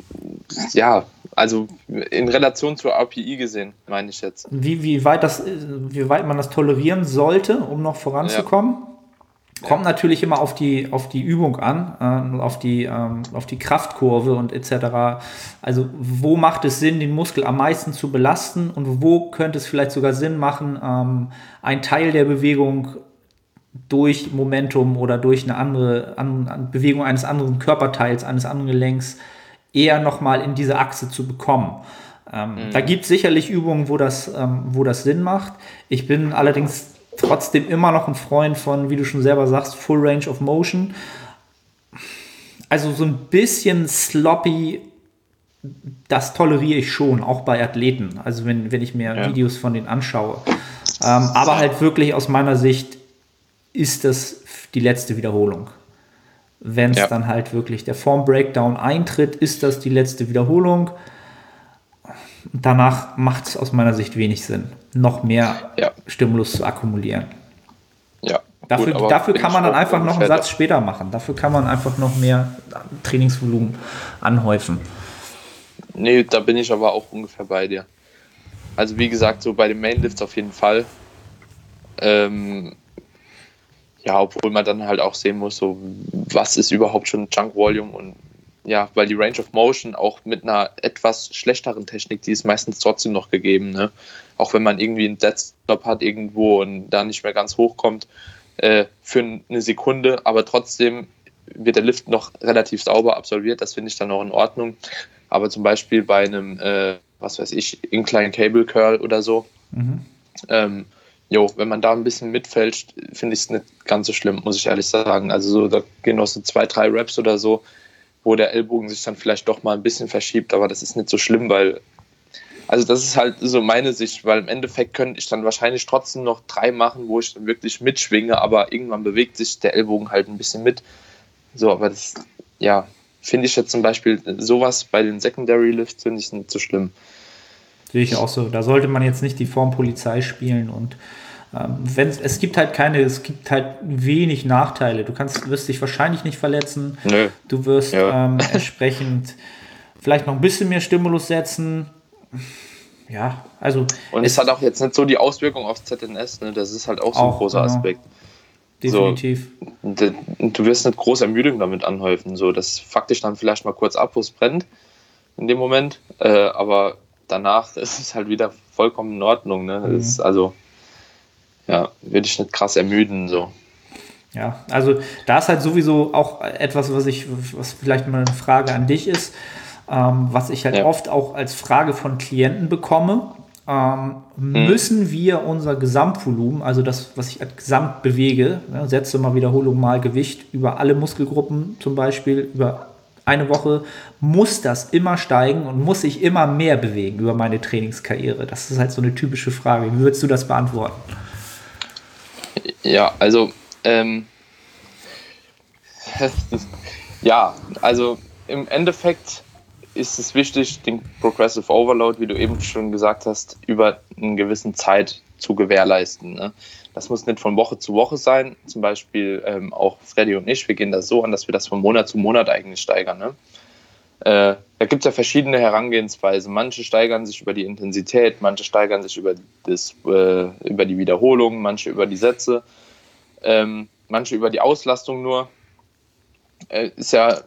ja, also in Relation zur API gesehen, meine ich jetzt. Wie, wie, weit das, wie weit man das tolerieren sollte, um noch voranzukommen? Ja. Kommt ja. natürlich immer auf die, auf die Übung an, äh, auf, die, ähm, auf die Kraftkurve und etc. Also wo macht es Sinn, den Muskel am meisten zu belasten und wo könnte es vielleicht sogar Sinn machen, ähm, einen Teil der Bewegung durch Momentum oder durch eine andere an, Bewegung eines anderen Körperteils, eines anderen Gelenks eher nochmal in diese Achse zu bekommen. Ähm, mhm. Da gibt es sicherlich Übungen, wo das, ähm, wo das Sinn macht. Ich bin allerdings trotzdem immer noch ein Freund von, wie du schon selber sagst, Full Range of Motion. Also so ein bisschen sloppy, das toleriere ich schon, auch bei Athleten. Also wenn, wenn ich mir ja. Videos von denen anschaue. Ähm, aber halt wirklich aus meiner Sicht ist das die letzte Wiederholung. Wenn es ja. dann halt wirklich der Form Breakdown eintritt, ist das die letzte Wiederholung. Danach macht es aus meiner Sicht wenig Sinn, noch mehr ja. Stimulus zu akkumulieren. Ja. Dafür, gut, dafür kann man dann einfach noch einen Satz später machen. Dafür kann man einfach noch mehr Trainingsvolumen anhäufen. Nee, da bin ich aber auch ungefähr bei dir. Also wie gesagt, so bei den Mainlifts auf jeden Fall. Ähm, ja, obwohl man dann halt auch sehen muss, so was ist überhaupt schon Junk Volume und ja, weil die Range of Motion auch mit einer etwas schlechteren Technik, die ist meistens trotzdem noch gegeben, ne? Auch wenn man irgendwie einen Deadstop hat irgendwo und da nicht mehr ganz hochkommt äh, für eine Sekunde, aber trotzdem wird der Lift noch relativ sauber absolviert, das finde ich dann auch in Ordnung. Aber zum Beispiel bei einem, äh, was weiß ich, Incline Cable Curl oder so, mhm. ähm, jo, wenn man da ein bisschen mitfälscht, finde ich es nicht ganz so schlimm, muss ich ehrlich sagen. Also so, da gehen noch so zwei, drei Raps oder so, wo der Ellbogen sich dann vielleicht doch mal ein bisschen verschiebt, aber das ist nicht so schlimm, weil, also das ist halt so meine Sicht, weil im Endeffekt könnte ich dann wahrscheinlich trotzdem noch drei machen, wo ich dann wirklich mitschwinge, aber irgendwann bewegt sich der Ellbogen halt ein bisschen mit. So, aber das, ja, finde ich jetzt zum Beispiel sowas bei den Secondary Lifts, finde ich nicht so schlimm. Sehe ich auch so. Da sollte man jetzt nicht die Form Polizei spielen und ähm, wenn, es gibt halt keine, es gibt halt wenig Nachteile. Du kannst, wirst dich wahrscheinlich nicht verletzen. Nö. Du wirst ja. ähm, entsprechend vielleicht noch ein bisschen mehr Stimulus setzen. Ja, also. Und es, hat auch jetzt nicht so die Auswirkung aufs ZNS, ne? Das ist halt auch so auch, ein großer genau. Aspekt. Definitiv. So, du wirst nicht große Ermüdung damit anhäufen. So, das fuckt dich dann vielleicht mal kurz ab, wo es brennt in dem Moment. Äh, aber danach ist es halt wieder vollkommen in Ordnung. Ne? Mhm. Ist also, ja, würde ich nicht krass ermüden. So. Ja, also da ist halt sowieso auch etwas, was ich, was vielleicht mal eine Frage an dich ist, ähm, was ich halt ja. oft auch als Frage von Klienten bekomme. Ähm, mhm. Müssen wir unser Gesamtvolumen, also das, was ich als Gesamt bewege, ne, setze mal Wiederholung mal Gewicht über alle Muskelgruppen zum Beispiel, über eine Woche, muss das immer steigen und muss ich immer mehr bewegen über meine Trainingskarriere? Das ist halt so eine typische Frage. Wie würdest du das beantworten? Ja, also ähm, ja, also im Endeffekt ist es wichtig, den Progressive Overload, wie du eben schon gesagt hast, über einen gewissen Zeit zu gewährleisten. Ne? Das muss nicht von Woche zu Woche sein. Zum Beispiel ähm, auch Freddy und ich, wir gehen das so an, dass wir das von Monat zu Monat eigentlich steigern. Ne? Äh, da gibt es ja verschiedene Herangehensweisen. Manche steigern sich über die Intensität, manche steigern sich über, das, äh, über die Wiederholung, manche über die Sätze, ähm, manche über die Auslastung nur. Äh, ist ja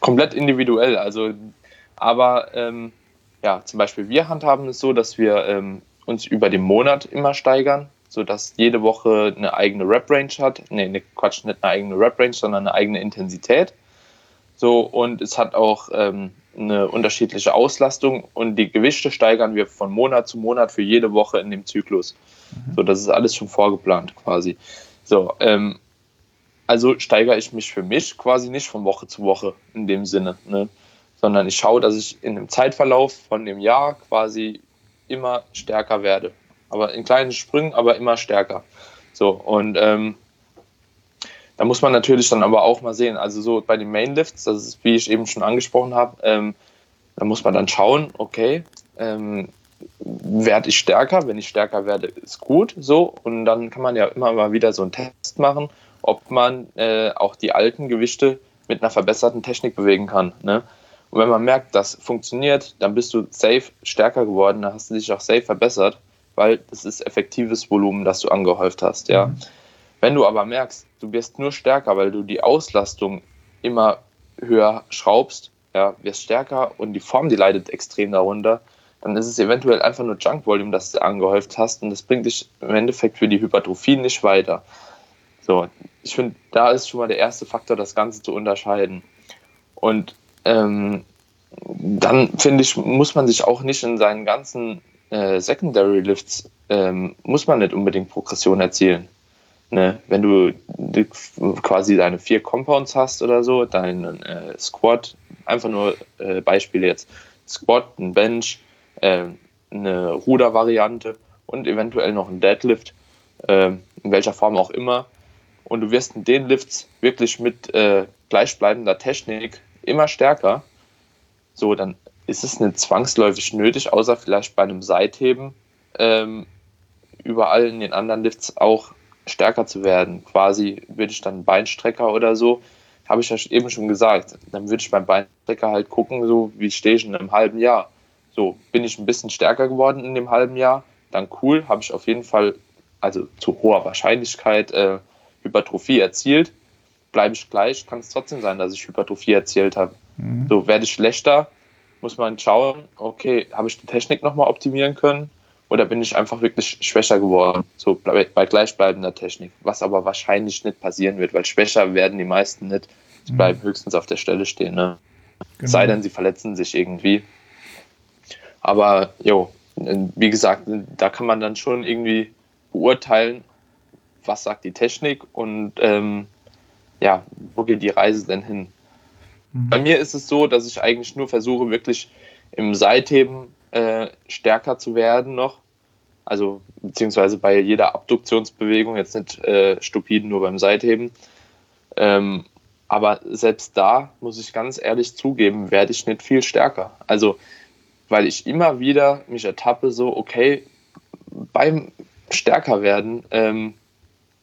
komplett individuell. Also, aber ähm, ja, zum Beispiel wir handhaben es so, dass wir ähm, uns über den Monat immer steigern, sodass jede Woche eine eigene Rep-Range hat. Nee, ne, Quatsch, nicht eine eigene Rep-Range, sondern eine eigene Intensität. So, und es hat auch ähm, eine unterschiedliche Auslastung und die Gewichte steigern wir von Monat zu Monat für jede Woche in dem Zyklus. Mhm. So, das ist alles schon vorgeplant quasi. So, ähm, also steigere ich mich für mich quasi nicht von Woche zu Woche in dem Sinne, ne? sondern ich schaue, dass ich in dem Zeitverlauf von dem Jahr quasi immer stärker werde. Aber in kleinen Sprüngen, aber immer stärker. So, und ähm, da muss man natürlich dann aber auch mal sehen, also so bei den Mainlifts, das ist, wie ich eben schon angesprochen habe, ähm, da muss man dann schauen, okay, ähm, werde ich stärker? Wenn ich stärker werde, ist gut so. Und dann kann man ja immer mal wieder so einen Test machen, ob man äh, auch die alten Gewichte mit einer verbesserten Technik bewegen kann. Ne? Und wenn man merkt, das funktioniert, dann bist du safe stärker geworden, dann hast du dich auch safe verbessert, weil das ist effektives Volumen, das du angehäuft hast. Ja? Mhm. Wenn du aber merkst, du wirst nur stärker, weil du die Auslastung immer höher schraubst, ja, wirst stärker und die Form, die leidet extrem darunter, dann ist es eventuell einfach nur Junk Volume, das du angehäuft hast und das bringt dich im Endeffekt für die Hypertrophie nicht weiter. So, ich finde, da ist schon mal der erste Faktor, das Ganze zu unterscheiden. Und ähm, dann finde ich, muss man sich auch nicht in seinen ganzen äh, Secondary Lifts, ähm, muss man nicht unbedingt Progression erzielen. Ne? Wenn du quasi deine vier Compounds hast oder so, deinen äh, Squat, einfach nur äh, Beispiele jetzt, Squat, ein Bench, äh, eine Rudervariante und eventuell noch ein Deadlift, äh, in welcher Form auch immer. Und du wirst in den Lifts wirklich mit äh, gleichbleibender Technik immer stärker. So, dann ist es nicht zwangsläufig nötig, außer vielleicht bei einem Seitheben, ähm, überall in den anderen Lifts auch stärker zu werden. Quasi würde ich dann Beinstrecker oder so, habe ich ja eben schon gesagt, dann würde ich beim Beinstrecker halt gucken, so wie stehe ich in einem halben Jahr. So, bin ich ein bisschen stärker geworden in dem halben Jahr, dann cool, habe ich auf jeden Fall, also zu hoher Wahrscheinlichkeit, äh, Hypertrophie erzielt. Bleibe ich gleich, kann es trotzdem sein, dass ich Hypertrophie erzielt habe. Mhm. So, werde ich schlechter, muss man schauen, okay, habe ich die Technik nochmal optimieren können? Oder bin ich einfach wirklich schwächer geworden, so bei, gleichbleibender Technik, was aber wahrscheinlich nicht passieren wird, weil schwächer werden die meisten nicht. Sie mhm. bleiben höchstens auf der Stelle stehen. Ne? Genau. Sei denn, sie verletzen sich irgendwie. Aber jo, wie gesagt, da kann man dann schon irgendwie beurteilen, was sagt die Technik und ähm, ja, wo geht die Reise denn hin? Mhm. Bei mir ist es so, dass ich eigentlich nur versuche, wirklich im Seitheben äh, stärker zu werden noch. Also beziehungsweise bei jeder Abduktionsbewegung, jetzt nicht äh, stupide nur beim Seitheben. Ähm, aber selbst da muss ich ganz ehrlich zugeben, werde ich nicht viel stärker. Also, weil ich immer wieder mich ertappe, so, okay, beim stärker werden, ähm,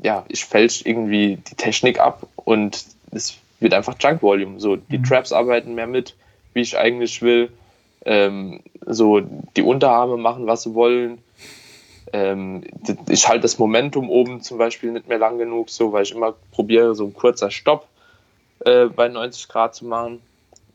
ja, ich fälsche irgendwie die Technik ab und es wird einfach Junk Volume. So, die mhm. Traps arbeiten mehr mit, wie ich eigentlich will ähm, so die Unterarme machen, was sie wollen. Ähm, ich halte das Momentum oben zum Beispiel nicht mehr lang genug, so weil ich immer probiere, so ein kurzer Stopp äh, bei 90 Grad zu machen.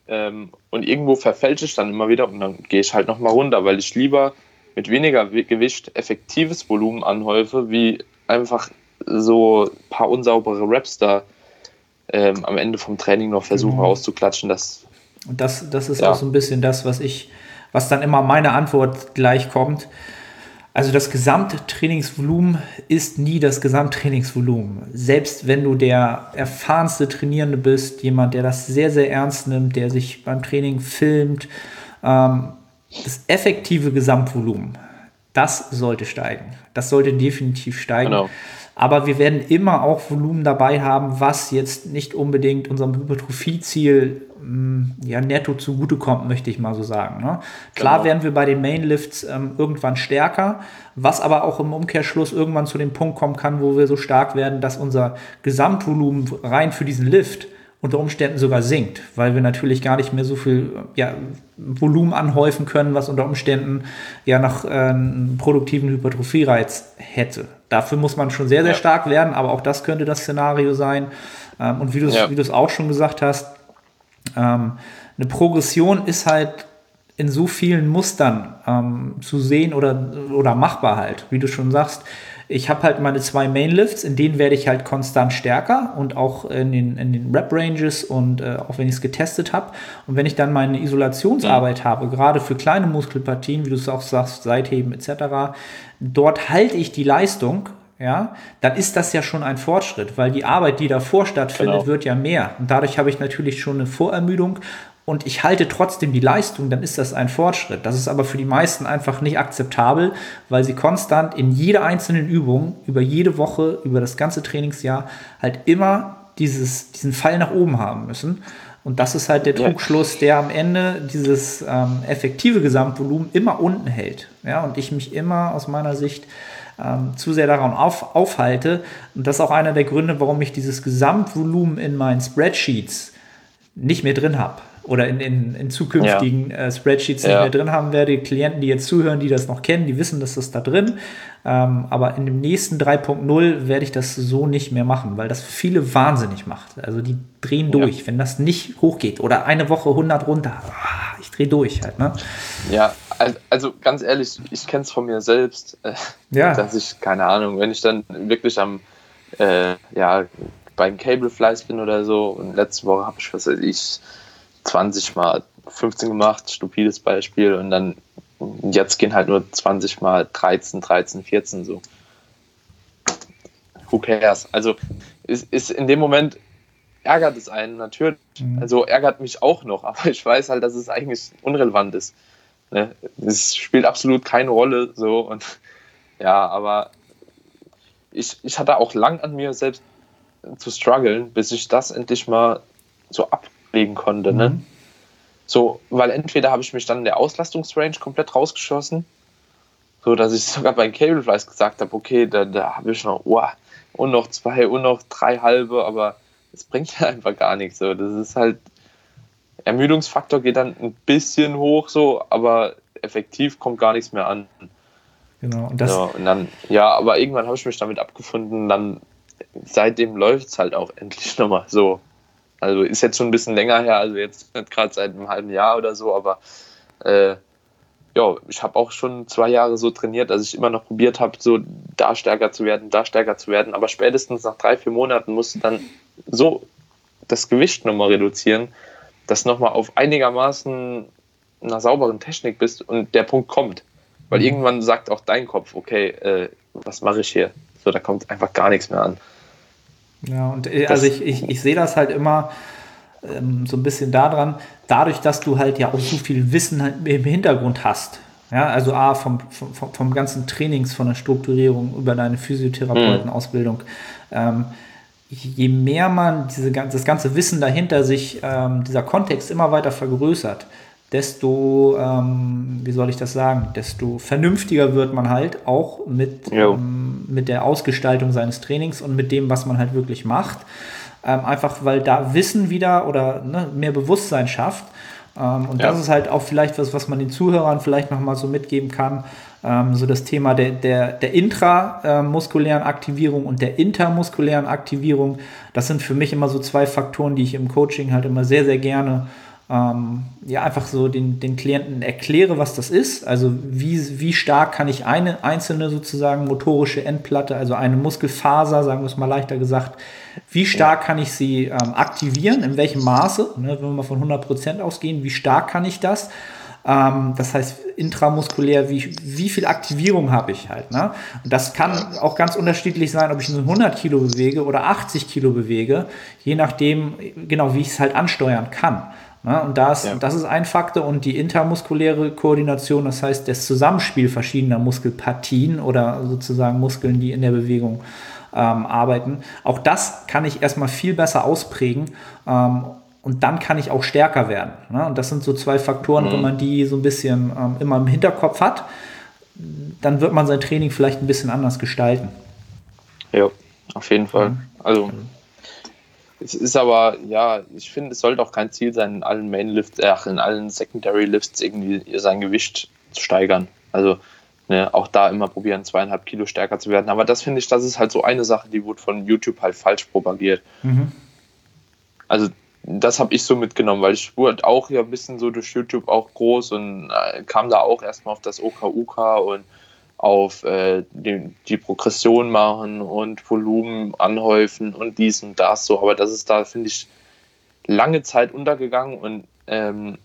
Ähm, und irgendwo verfälsche ich dann immer wieder und dann gehe ich halt nochmal runter, weil ich lieber mit weniger Gewicht effektives Volumen anhäufe, wie einfach so ein paar unsaubere Raps da ähm, am Ende vom Training noch versuchen mhm. rauszuklatschen. Das und das, das ist ja. auch so ein bisschen das, was ich, was dann immer meine Antwort gleich kommt. Also das Gesamttrainingsvolumen ist nie das Gesamttrainingsvolumen. Selbst wenn du der erfahrenste Trainierende bist, jemand, der das sehr, sehr ernst nimmt, der sich beim Training filmt, ähm, das effektive Gesamtvolumen, das sollte steigen. Das sollte definitiv steigen. Genau. Aber wir werden immer auch Volumen dabei haben, was jetzt nicht unbedingt unserem Hypertrophie-Ziel mm, ja, netto zugutekommt, möchte ich mal so sagen. Ne? Klar genau. werden wir bei den Mainlifts ähm, irgendwann stärker, was aber auch im Umkehrschluss irgendwann zu dem Punkt kommen kann, wo wir so stark werden, dass unser Gesamtvolumen rein für diesen Lift unter Umständen sogar sinkt, weil wir natürlich gar nicht mehr so viel ja, Volumen anhäufen können, was unter Umständen ja noch äh, einen produktiven Hypertrophie-Reiz hätte. Dafür muss man schon sehr, sehr ja. stark werden, aber auch das könnte das Szenario sein. Ähm, und wie du ja. es auch schon gesagt hast, ähm, eine Progression ist halt in so vielen Mustern ähm, zu sehen oder, oder machbar halt, wie du schon sagst. Ich habe halt meine zwei Mainlifts, in denen werde ich halt konstant stärker und auch in den, in den Rep-Ranges und äh, auch wenn ich es getestet habe. Und wenn ich dann meine Isolationsarbeit mhm. habe, gerade für kleine Muskelpartien, wie du es auch sagst, Seitheben etc., dort halte ich die Leistung ja, dann ist das ja schon ein Fortschritt, weil die Arbeit, die davor stattfindet, genau. wird ja mehr. Und dadurch habe ich natürlich schon eine Vorermüdung und ich halte trotzdem die Leistung, dann ist das ein Fortschritt. Das ist aber für die meisten einfach nicht akzeptabel, weil sie konstant in jeder einzelnen Übung, über jede Woche, über das ganze Trainingsjahr halt immer dieses, diesen Pfeil nach oben haben müssen. Und das ist halt der Trugschluss, der am Ende dieses ähm, effektive Gesamtvolumen immer unten hält. Ja, und ich mich immer aus meiner Sicht ähm, zu sehr daran auf, aufhalte. Und das ist auch einer der Gründe, warum ich dieses Gesamtvolumen in meinen Spreadsheets nicht mehr drin habe oder in, in, in zukünftigen ja. äh, Spreadsheets ja. nicht mehr drin haben werde. Klienten, die jetzt zuhören, die das noch kennen, die wissen, dass das da drin. Ähm, aber in dem nächsten 3.0 werde ich das so nicht mehr machen, weil das viele wahnsinnig macht. Also die drehen durch, ja. wenn das nicht hochgeht oder eine Woche 100 runter. Ah, ich drehe durch halt. Ne? Ja, also ganz ehrlich, ich kenne es von mir selbst, äh, ja. dass ich, keine Ahnung, wenn ich dann wirklich am, äh, ja, beim Cable Flies bin oder so und letzte Woche habe ich, was weiß ich, 20 mal 15 gemacht, stupides Beispiel, und dann jetzt gehen halt nur 20 mal 13, 13, 14 so. Who cares? Also ist, ist in dem Moment ärgert es einen natürlich. Mhm. Also ärgert mich auch noch, aber ich weiß halt, dass es eigentlich unrelevant ist. Ne? Es spielt absolut keine Rolle so und ja, aber ich, ich hatte auch lang an mir selbst zu strugglen, bis ich das endlich mal so ab, legen konnte. Ne? Mhm. Ne? So, weil entweder habe ich mich dann in der Auslastungsrange komplett rausgeschossen, so dass ich sogar bei Cableflies gesagt habe, okay, da, da habe ich noch, oh, und noch zwei und noch drei halbe, aber es bringt ja einfach gar nichts. So, das ist halt, Ermüdungsfaktor geht dann ein bisschen hoch, so, aber effektiv kommt gar nichts mehr an. Genau. Und, das ja, und dann, ja, aber irgendwann habe ich mich damit abgefunden, dann seitdem läuft es halt auch endlich nochmal so. Also ist jetzt schon ein bisschen länger her, also jetzt nicht gerade seit einem halben Jahr oder so, aber äh, ja, ich habe auch schon zwei Jahre so trainiert, dass ich immer noch probiert habe, so da stärker zu werden, da stärker zu werden. Aber spätestens nach drei, vier Monaten musst du dann so das Gewicht nochmal reduzieren, dass du nochmal auf einigermaßen einer sauberen Technik bist und der Punkt kommt. Weil mhm. irgendwann sagt auch dein Kopf, okay, äh, was mache ich hier? So, da kommt einfach gar nichts mehr an. Ja, und äh, also ich, ich, ich sehe das halt immer ähm, so ein bisschen daran, dadurch, dass du halt ja auch so viel Wissen halt im Hintergrund hast. Ja, also A, vom, vom, vom ganzen Trainings, von der Strukturierung über deine Physiotherapeutenausbildung. Ähm, je mehr man diese, das ganze Wissen dahinter sich, ähm, dieser Kontext immer weiter vergrößert, desto, ähm, wie soll ich das sagen, desto vernünftiger wird man halt auch mit, ähm, mit der Ausgestaltung seines Trainings und mit dem, was man halt wirklich macht. Ähm, einfach weil da Wissen wieder oder ne, mehr Bewusstsein schafft. Ähm, und ja. das ist halt auch vielleicht was, was man den Zuhörern vielleicht nochmal so mitgeben kann. Ähm, so das Thema der, der, der intramuskulären Aktivierung und der intermuskulären Aktivierung. Das sind für mich immer so zwei Faktoren, die ich im Coaching halt immer sehr, sehr gerne ähm, ja, einfach so den, den Klienten erkläre, was das ist. Also wie, wie stark kann ich eine einzelne sozusagen motorische Endplatte, also eine Muskelfaser, sagen wir es mal leichter gesagt, wie stark kann ich sie ähm, aktivieren, in welchem Maße, ne, wenn wir mal von 100% ausgehen, wie stark kann ich das? Ähm, das heißt, intramuskulär, wie, wie viel Aktivierung habe ich halt. Ne? Und das kann auch ganz unterschiedlich sein, ob ich nur 100 Kilo bewege oder 80 Kilo bewege, je nachdem, genau, wie ich es halt ansteuern kann. Ja, und das, ja. das ist ein Faktor und die intermuskuläre Koordination, das heißt das Zusammenspiel verschiedener Muskelpartien oder sozusagen Muskeln, die in der Bewegung ähm, arbeiten. Auch das kann ich erstmal viel besser ausprägen ähm, und dann kann ich auch stärker werden. Ne? Und das sind so zwei Faktoren, mhm. wenn man die so ein bisschen ähm, immer im Hinterkopf hat, dann wird man sein Training vielleicht ein bisschen anders gestalten. Ja, auf jeden Fall. Mhm. Also es ist aber, ja, ich finde, es sollte auch kein Ziel sein, in allen Main Lifts, ach, in allen Secondary Lifts irgendwie sein Gewicht zu steigern. Also ne, auch da immer probieren, zweieinhalb Kilo stärker zu werden. Aber das finde ich, das ist halt so eine Sache, die wurde von YouTube halt falsch propagiert. Mhm. Also das habe ich so mitgenommen, weil ich wurde auch ja ein bisschen so durch YouTube auch groß und äh, kam da auch erstmal auf das OKUK und auf äh, die, die, Progression machen und Volumen anhäufen und dies und das so. Aber das ist da, finde ich, lange Zeit untergegangen und ähm,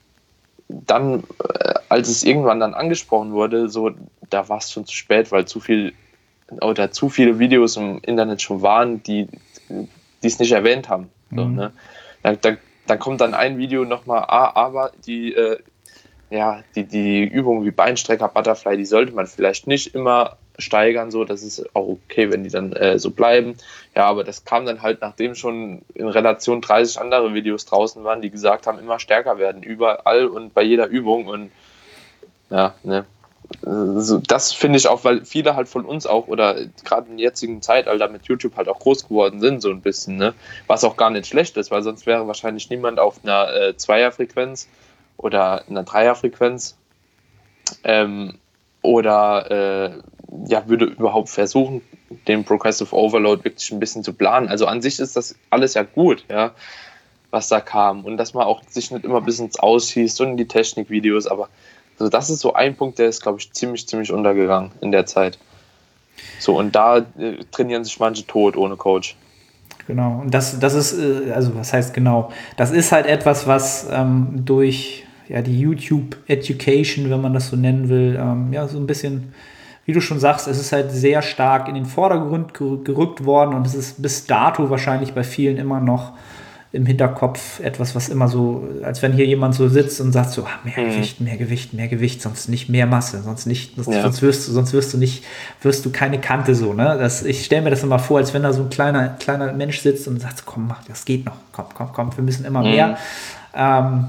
dann, äh, als es irgendwann dann angesprochen wurde, so, da war es schon zu spät, weil zu viel oder zu viele Videos im Internet schon waren, die es nicht erwähnt haben. So, mhm. ne? da, da dann kommt dann ein Video nochmal, ah, aber die, äh, ja, die, die Übungen wie Beinstrecker, Butterfly, die sollte man vielleicht nicht immer steigern, so, das ist auch okay, wenn die dann äh, so bleiben. Ja, aber das kam dann halt, nachdem schon in Relation 30 andere Videos draußen waren, die gesagt haben, immer stärker werden, überall und bei jeder Übung und ja, ne. Also das finde ich auch, weil viele halt von uns auch oder gerade der jetzigen Zeitalter mit YouTube halt auch groß geworden sind, so ein bisschen, ne? Was auch gar nicht schlecht ist, weil sonst wäre wahrscheinlich niemand auf einer äh, Zweierfrequenz oder einer Dreierfrequenz ähm, oder äh, ja, würde überhaupt versuchen, den Progressive Overload wirklich ein bisschen zu planen. Also an sich ist das alles ja gut, ja, was da kam. Und dass man auch sich nicht immer bis ins Ausschießt und in die Technikvideos, aber also das ist so ein Punkt, der ist, glaube ich, ziemlich, ziemlich untergegangen in der Zeit. So, und da äh, trainieren sich manche tot ohne Coach. Genau, und das, das ist, äh, also was heißt genau, das ist halt etwas, was ähm, durch ja, die YouTube Education, wenn man das so nennen will, ähm, ja, so ein bisschen wie du schon sagst, es ist halt sehr stark in den Vordergrund gerückt worden und es ist bis dato wahrscheinlich bei vielen immer noch im Hinterkopf etwas, was immer so, als wenn hier jemand so sitzt und sagt so, ah, mehr mhm. Gewicht, mehr Gewicht, mehr Gewicht, sonst nicht mehr Masse, sonst nicht, sonst, ja. sonst, wirst du, sonst wirst du nicht, wirst du keine Kante so, ne? Das, ich stelle mir das immer vor, als wenn da so ein kleiner, kleiner Mensch sitzt und sagt, komm, mach, das geht noch, komm, komm, komm, wir müssen immer mhm. mehr. Ähm,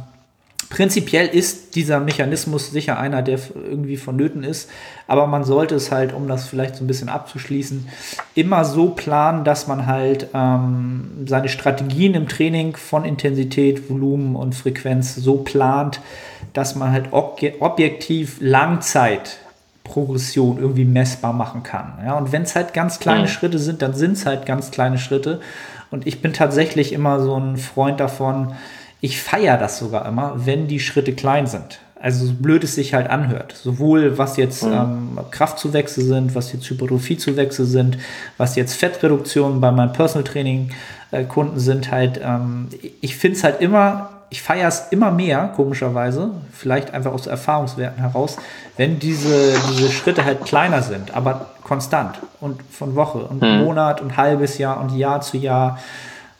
Prinzipiell ist dieser Mechanismus sicher einer, der irgendwie vonnöten ist, aber man sollte es halt, um das vielleicht so ein bisschen abzuschließen, immer so planen, dass man halt ähm, seine Strategien im Training von Intensität, Volumen und Frequenz so plant, dass man halt objektiv Langzeitprogression irgendwie messbar machen kann. Ja, und wenn es halt ganz kleine mhm. Schritte sind, dann sind es halt ganz kleine Schritte. Und ich bin tatsächlich immer so ein Freund davon, ich feiere das sogar immer, wenn die Schritte klein sind. Also so blöd es sich halt anhört. Sowohl was jetzt mhm. ähm, Kraftzuwächse sind, was jetzt Hypertrophiezuwächse sind, was jetzt Fettreduktionen bei meinem Personal Training äh, Kunden sind, halt, ähm, ich finde es halt immer, ich feiere es immer mehr, komischerweise, vielleicht einfach aus Erfahrungswerten heraus, wenn diese, diese Schritte halt kleiner sind, aber konstant und von Woche und mhm. Monat und halbes Jahr und Jahr zu Jahr,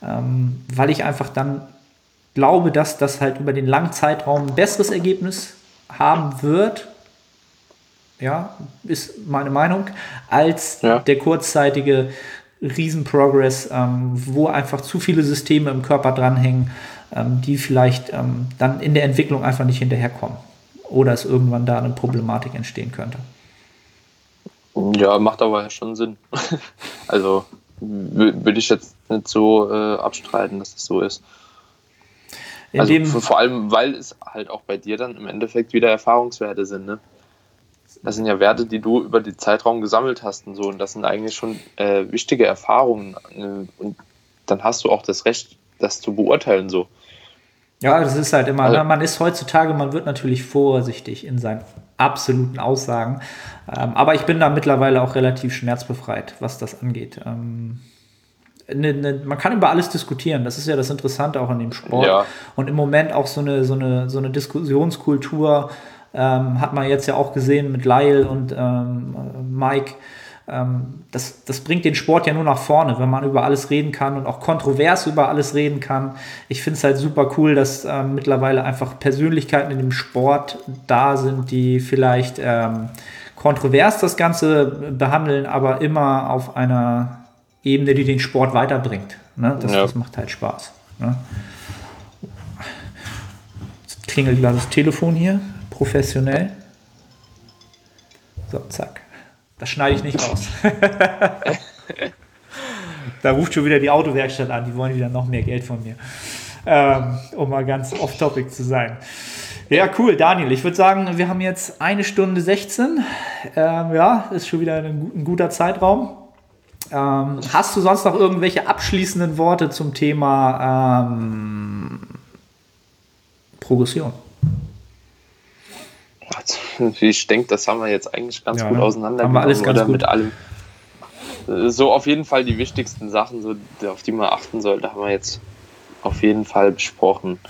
ähm, weil ich einfach dann glaube, dass das halt über den langen Zeitraum ein besseres Ergebnis haben wird. Ja, ist meine Meinung, als ja. der kurzzeitige Riesenprogress, ähm, wo einfach zu viele Systeme im Körper dranhängen, ähm, die vielleicht ähm, dann in der Entwicklung einfach nicht hinterherkommen. Oder es irgendwann da eine Problematik entstehen könnte. Ja, macht aber schon Sinn. also würde ich jetzt nicht so äh, abstreiten, dass das so ist. In also vor allem, weil es halt auch bei dir dann im Endeffekt wieder Erfahrungswerte sind, ne? Das sind ja Werte, die du über den Zeitraum gesammelt hast und so. Und das sind eigentlich schon äh, wichtige Erfahrungen. Äh, und dann hast du auch das Recht, das zu beurteilen so. Ja, das ist halt immer, also, ne? man ist heutzutage, man wird natürlich vorsichtig in seinen absoluten Aussagen. Ähm, aber ich bin da mittlerweile auch relativ schmerzbefreit, was das angeht. Ähm, eine, eine, man kann über alles diskutieren. Das ist ja das Interessante auch an dem Sport. Ja. Und im Moment auch so eine, so eine, so eine Diskussionskultur ähm, hat man jetzt ja auch gesehen mit Lyle und ähm, Mike. Ähm, das, das bringt den Sport ja nur nach vorne, wenn man über alles reden kann und auch kontrovers über alles reden kann. Ich finde es halt super cool, dass ähm, mittlerweile einfach Persönlichkeiten in dem Sport da sind, die vielleicht ähm, kontrovers das Ganze behandeln, aber immer auf einer Ebene, die den Sport weiterbringt. Ne? Das, ja. das macht halt Spaß. Ne? Jetzt klingelt gerade das Telefon hier, professionell. So, zack. Das schneide ich nicht raus. da ruft schon wieder die Autowerkstatt an, die wollen wieder noch mehr Geld von mir. Ähm, um mal ganz off-topic zu sein. Ja, cool, Daniel. Ich würde sagen, wir haben jetzt eine Stunde 16. Ähm, ja, ist schon wieder ein, ein guter Zeitraum. Ähm, hast du sonst noch irgendwelche abschließenden Worte zum Thema ähm, Progression? Ich denke, das haben wir jetzt eigentlich ganz ja, gut auseinandergenommen. Haben wir alles ganz oder gut. mit allem. So auf jeden Fall die wichtigsten Sachen, so, auf die man achten sollte, haben wir jetzt auf jeden Fall besprochen.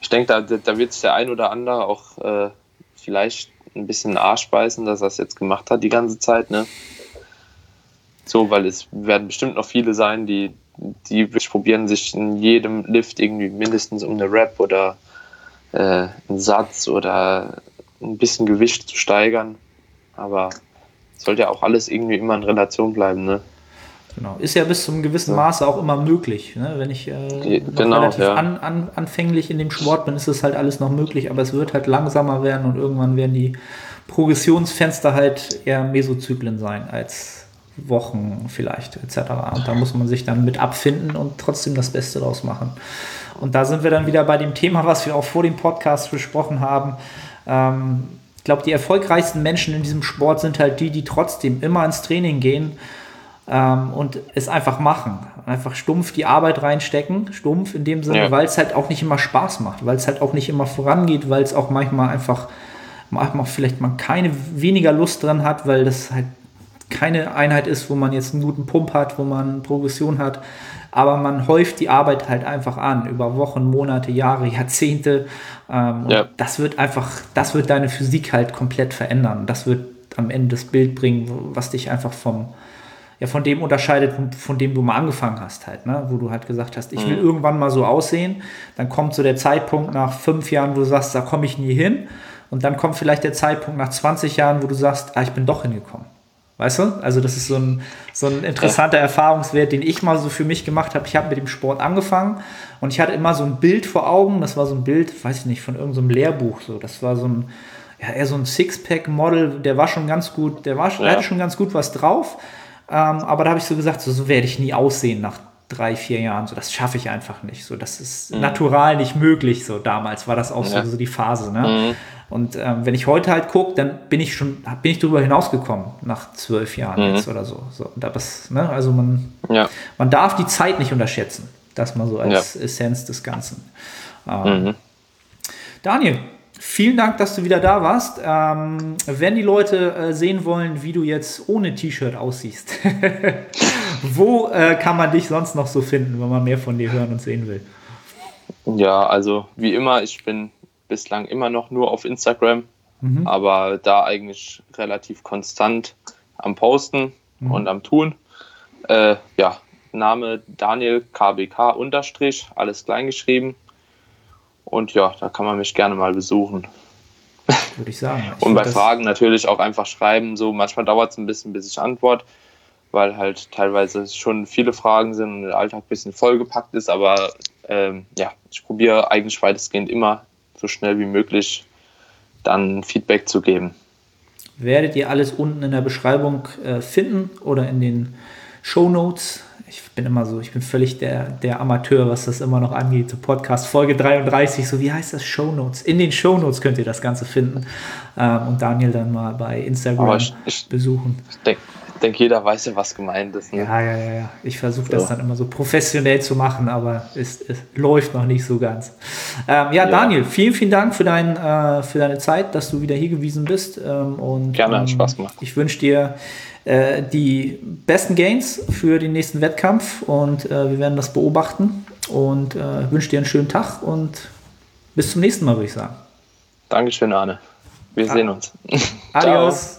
Ich denke, da, da wird sich der ein oder andere auch äh, vielleicht ein bisschen Arsch beißen, dass er es jetzt gemacht hat die ganze Zeit. Ne? So, weil es werden bestimmt noch viele sein, die die probieren sich in jedem Lift irgendwie mindestens um eine Rap oder äh, einen Satz oder ein bisschen Gewicht zu steigern. Aber sollte ja auch alles irgendwie immer in Relation bleiben, ne? Genau. Ist ja bis zu einem gewissen Maße auch immer möglich. Ne? Wenn ich äh, genau, relativ ja. an, an, anfänglich in dem Sport bin, ist es halt alles noch möglich, aber es wird halt langsamer werden und irgendwann werden die Progressionsfenster halt eher Mesozyklen sein als Wochen vielleicht etc. Und da muss man sich dann mit abfinden und trotzdem das Beste draus machen. Und da sind wir dann wieder bei dem Thema, was wir auch vor dem Podcast besprochen haben. Ähm, ich glaube, die erfolgreichsten Menschen in diesem Sport sind halt die, die trotzdem immer ins Training gehen ähm, und es einfach machen. Einfach stumpf die Arbeit reinstecken, stumpf in dem Sinne, Ja. weil es halt auch nicht immer Spaß macht, weil es halt auch nicht immer vorangeht, weil es auch manchmal einfach, manchmal vielleicht man keine weniger Lust dran hat, weil das halt keine Einheit ist, wo man jetzt einen guten Pump hat, wo man Progression hat, aber man häuft die Arbeit halt einfach an über Wochen, Monate, Jahre, Jahrzehnte. Ähm, und Ja. das wird einfach, das wird deine Physik halt komplett verändern. Das wird am Ende das Bild bringen, was dich einfach vom, ja, von dem unterscheidet, von, dem du mal angefangen hast halt, ne? wo du halt gesagt hast, ich will irgendwann mal so aussehen. Dann kommt so der Zeitpunkt nach fünf Jahren, wo du sagst, da komme ich nie hin. Und dann kommt vielleicht der Zeitpunkt nach 20 Jahren, wo du sagst, ah, ich bin doch hingekommen. Weißt du? Also das ist so ein, so ein interessanter Erfahrungswert, den ich mal so für mich gemacht habe. Ich habe mit dem Sport angefangen und ich hatte immer so ein Bild vor Augen. Das war so ein Bild, weiß ich nicht, von irgendeinem so Lehrbuch. So. Das war so ein, ja, eher so ein Sixpack-Model. Der war schon ganz gut, der, war, der Ja. hatte schon ganz gut was drauf. Ähm, aber da habe ich so gesagt, so, so werde ich nie aussehen nach drei, vier Jahren. So, das schaffe ich einfach nicht. So, das ist natural nicht möglich. So damals war das auch Ja. so, so die Phase. Ne? Und ähm, wenn ich heute halt gucke, dann bin ich schon, bin ich darüber hinausgekommen nach zwölf Jahren jetzt oder so. so und das, ne? Also man, Ja. man darf die Zeit nicht unterschätzen. Das mal so als Essenz des Ganzen. Ähm, Daniel, vielen Dank, dass du wieder da warst. Ähm, wenn die Leute äh, sehen wollen, wie du jetzt ohne T-Shirt aussiehst, wo äh, kann man dich sonst noch so finden, wenn man mehr von dir hören und sehen will? Ja, also wie immer, ich bin bislang immer noch nur auf Instagram, aber da eigentlich relativ konstant am Posten und am Tun. Äh, ja, Name Daniel KBK unterstrich, alles klein geschrieben. Und ja, da kann man mich gerne mal besuchen. Würde ich sagen. Ich Und bei Fragen natürlich auch einfach schreiben. So manchmal dauert es ein bisschen, bis ich antworte, weil halt teilweise schon viele Fragen sind und der Alltag ein bisschen vollgepackt ist. Aber ähm, ja, ich probiere eigentlich weitestgehend immer so schnell wie möglich dann Feedback zu geben. werdet ihr alles unten in der Beschreibung äh, finden oder in den Show Notes. Ich bin immer so, ich bin völlig der, der Amateur, was das immer noch angeht. So Podcast Folge 33, so wie heißt das? Show Notes. In den Show Notes könnt ihr das Ganze finden ähm, und Daniel dann mal bei Instagram ich- ich- besuchen. Ich denke, denk, jeder weiß ja, was gemeint ist. Ne? Ja, ja, ja, ja. Ich versuche das So. dann immer so professionell zu machen, aber es, es läuft noch nicht so ganz. Ähm, ja, Daniel, vielen, vielen Dank für, dein, äh, für deine Zeit, dass du wieder hier gewesen bist. Ähm, und, Gerne, hat ähm, Spaß gemacht. Ich wünsche dir äh, die besten Gains für den nächsten Wettkampf und äh, wir werden das beobachten und äh, wünsche dir einen schönen Tag und bis zum nächsten Mal, würde ich sagen. Dankeschön, Arne. Wir sehen uns. Ciao. Adios.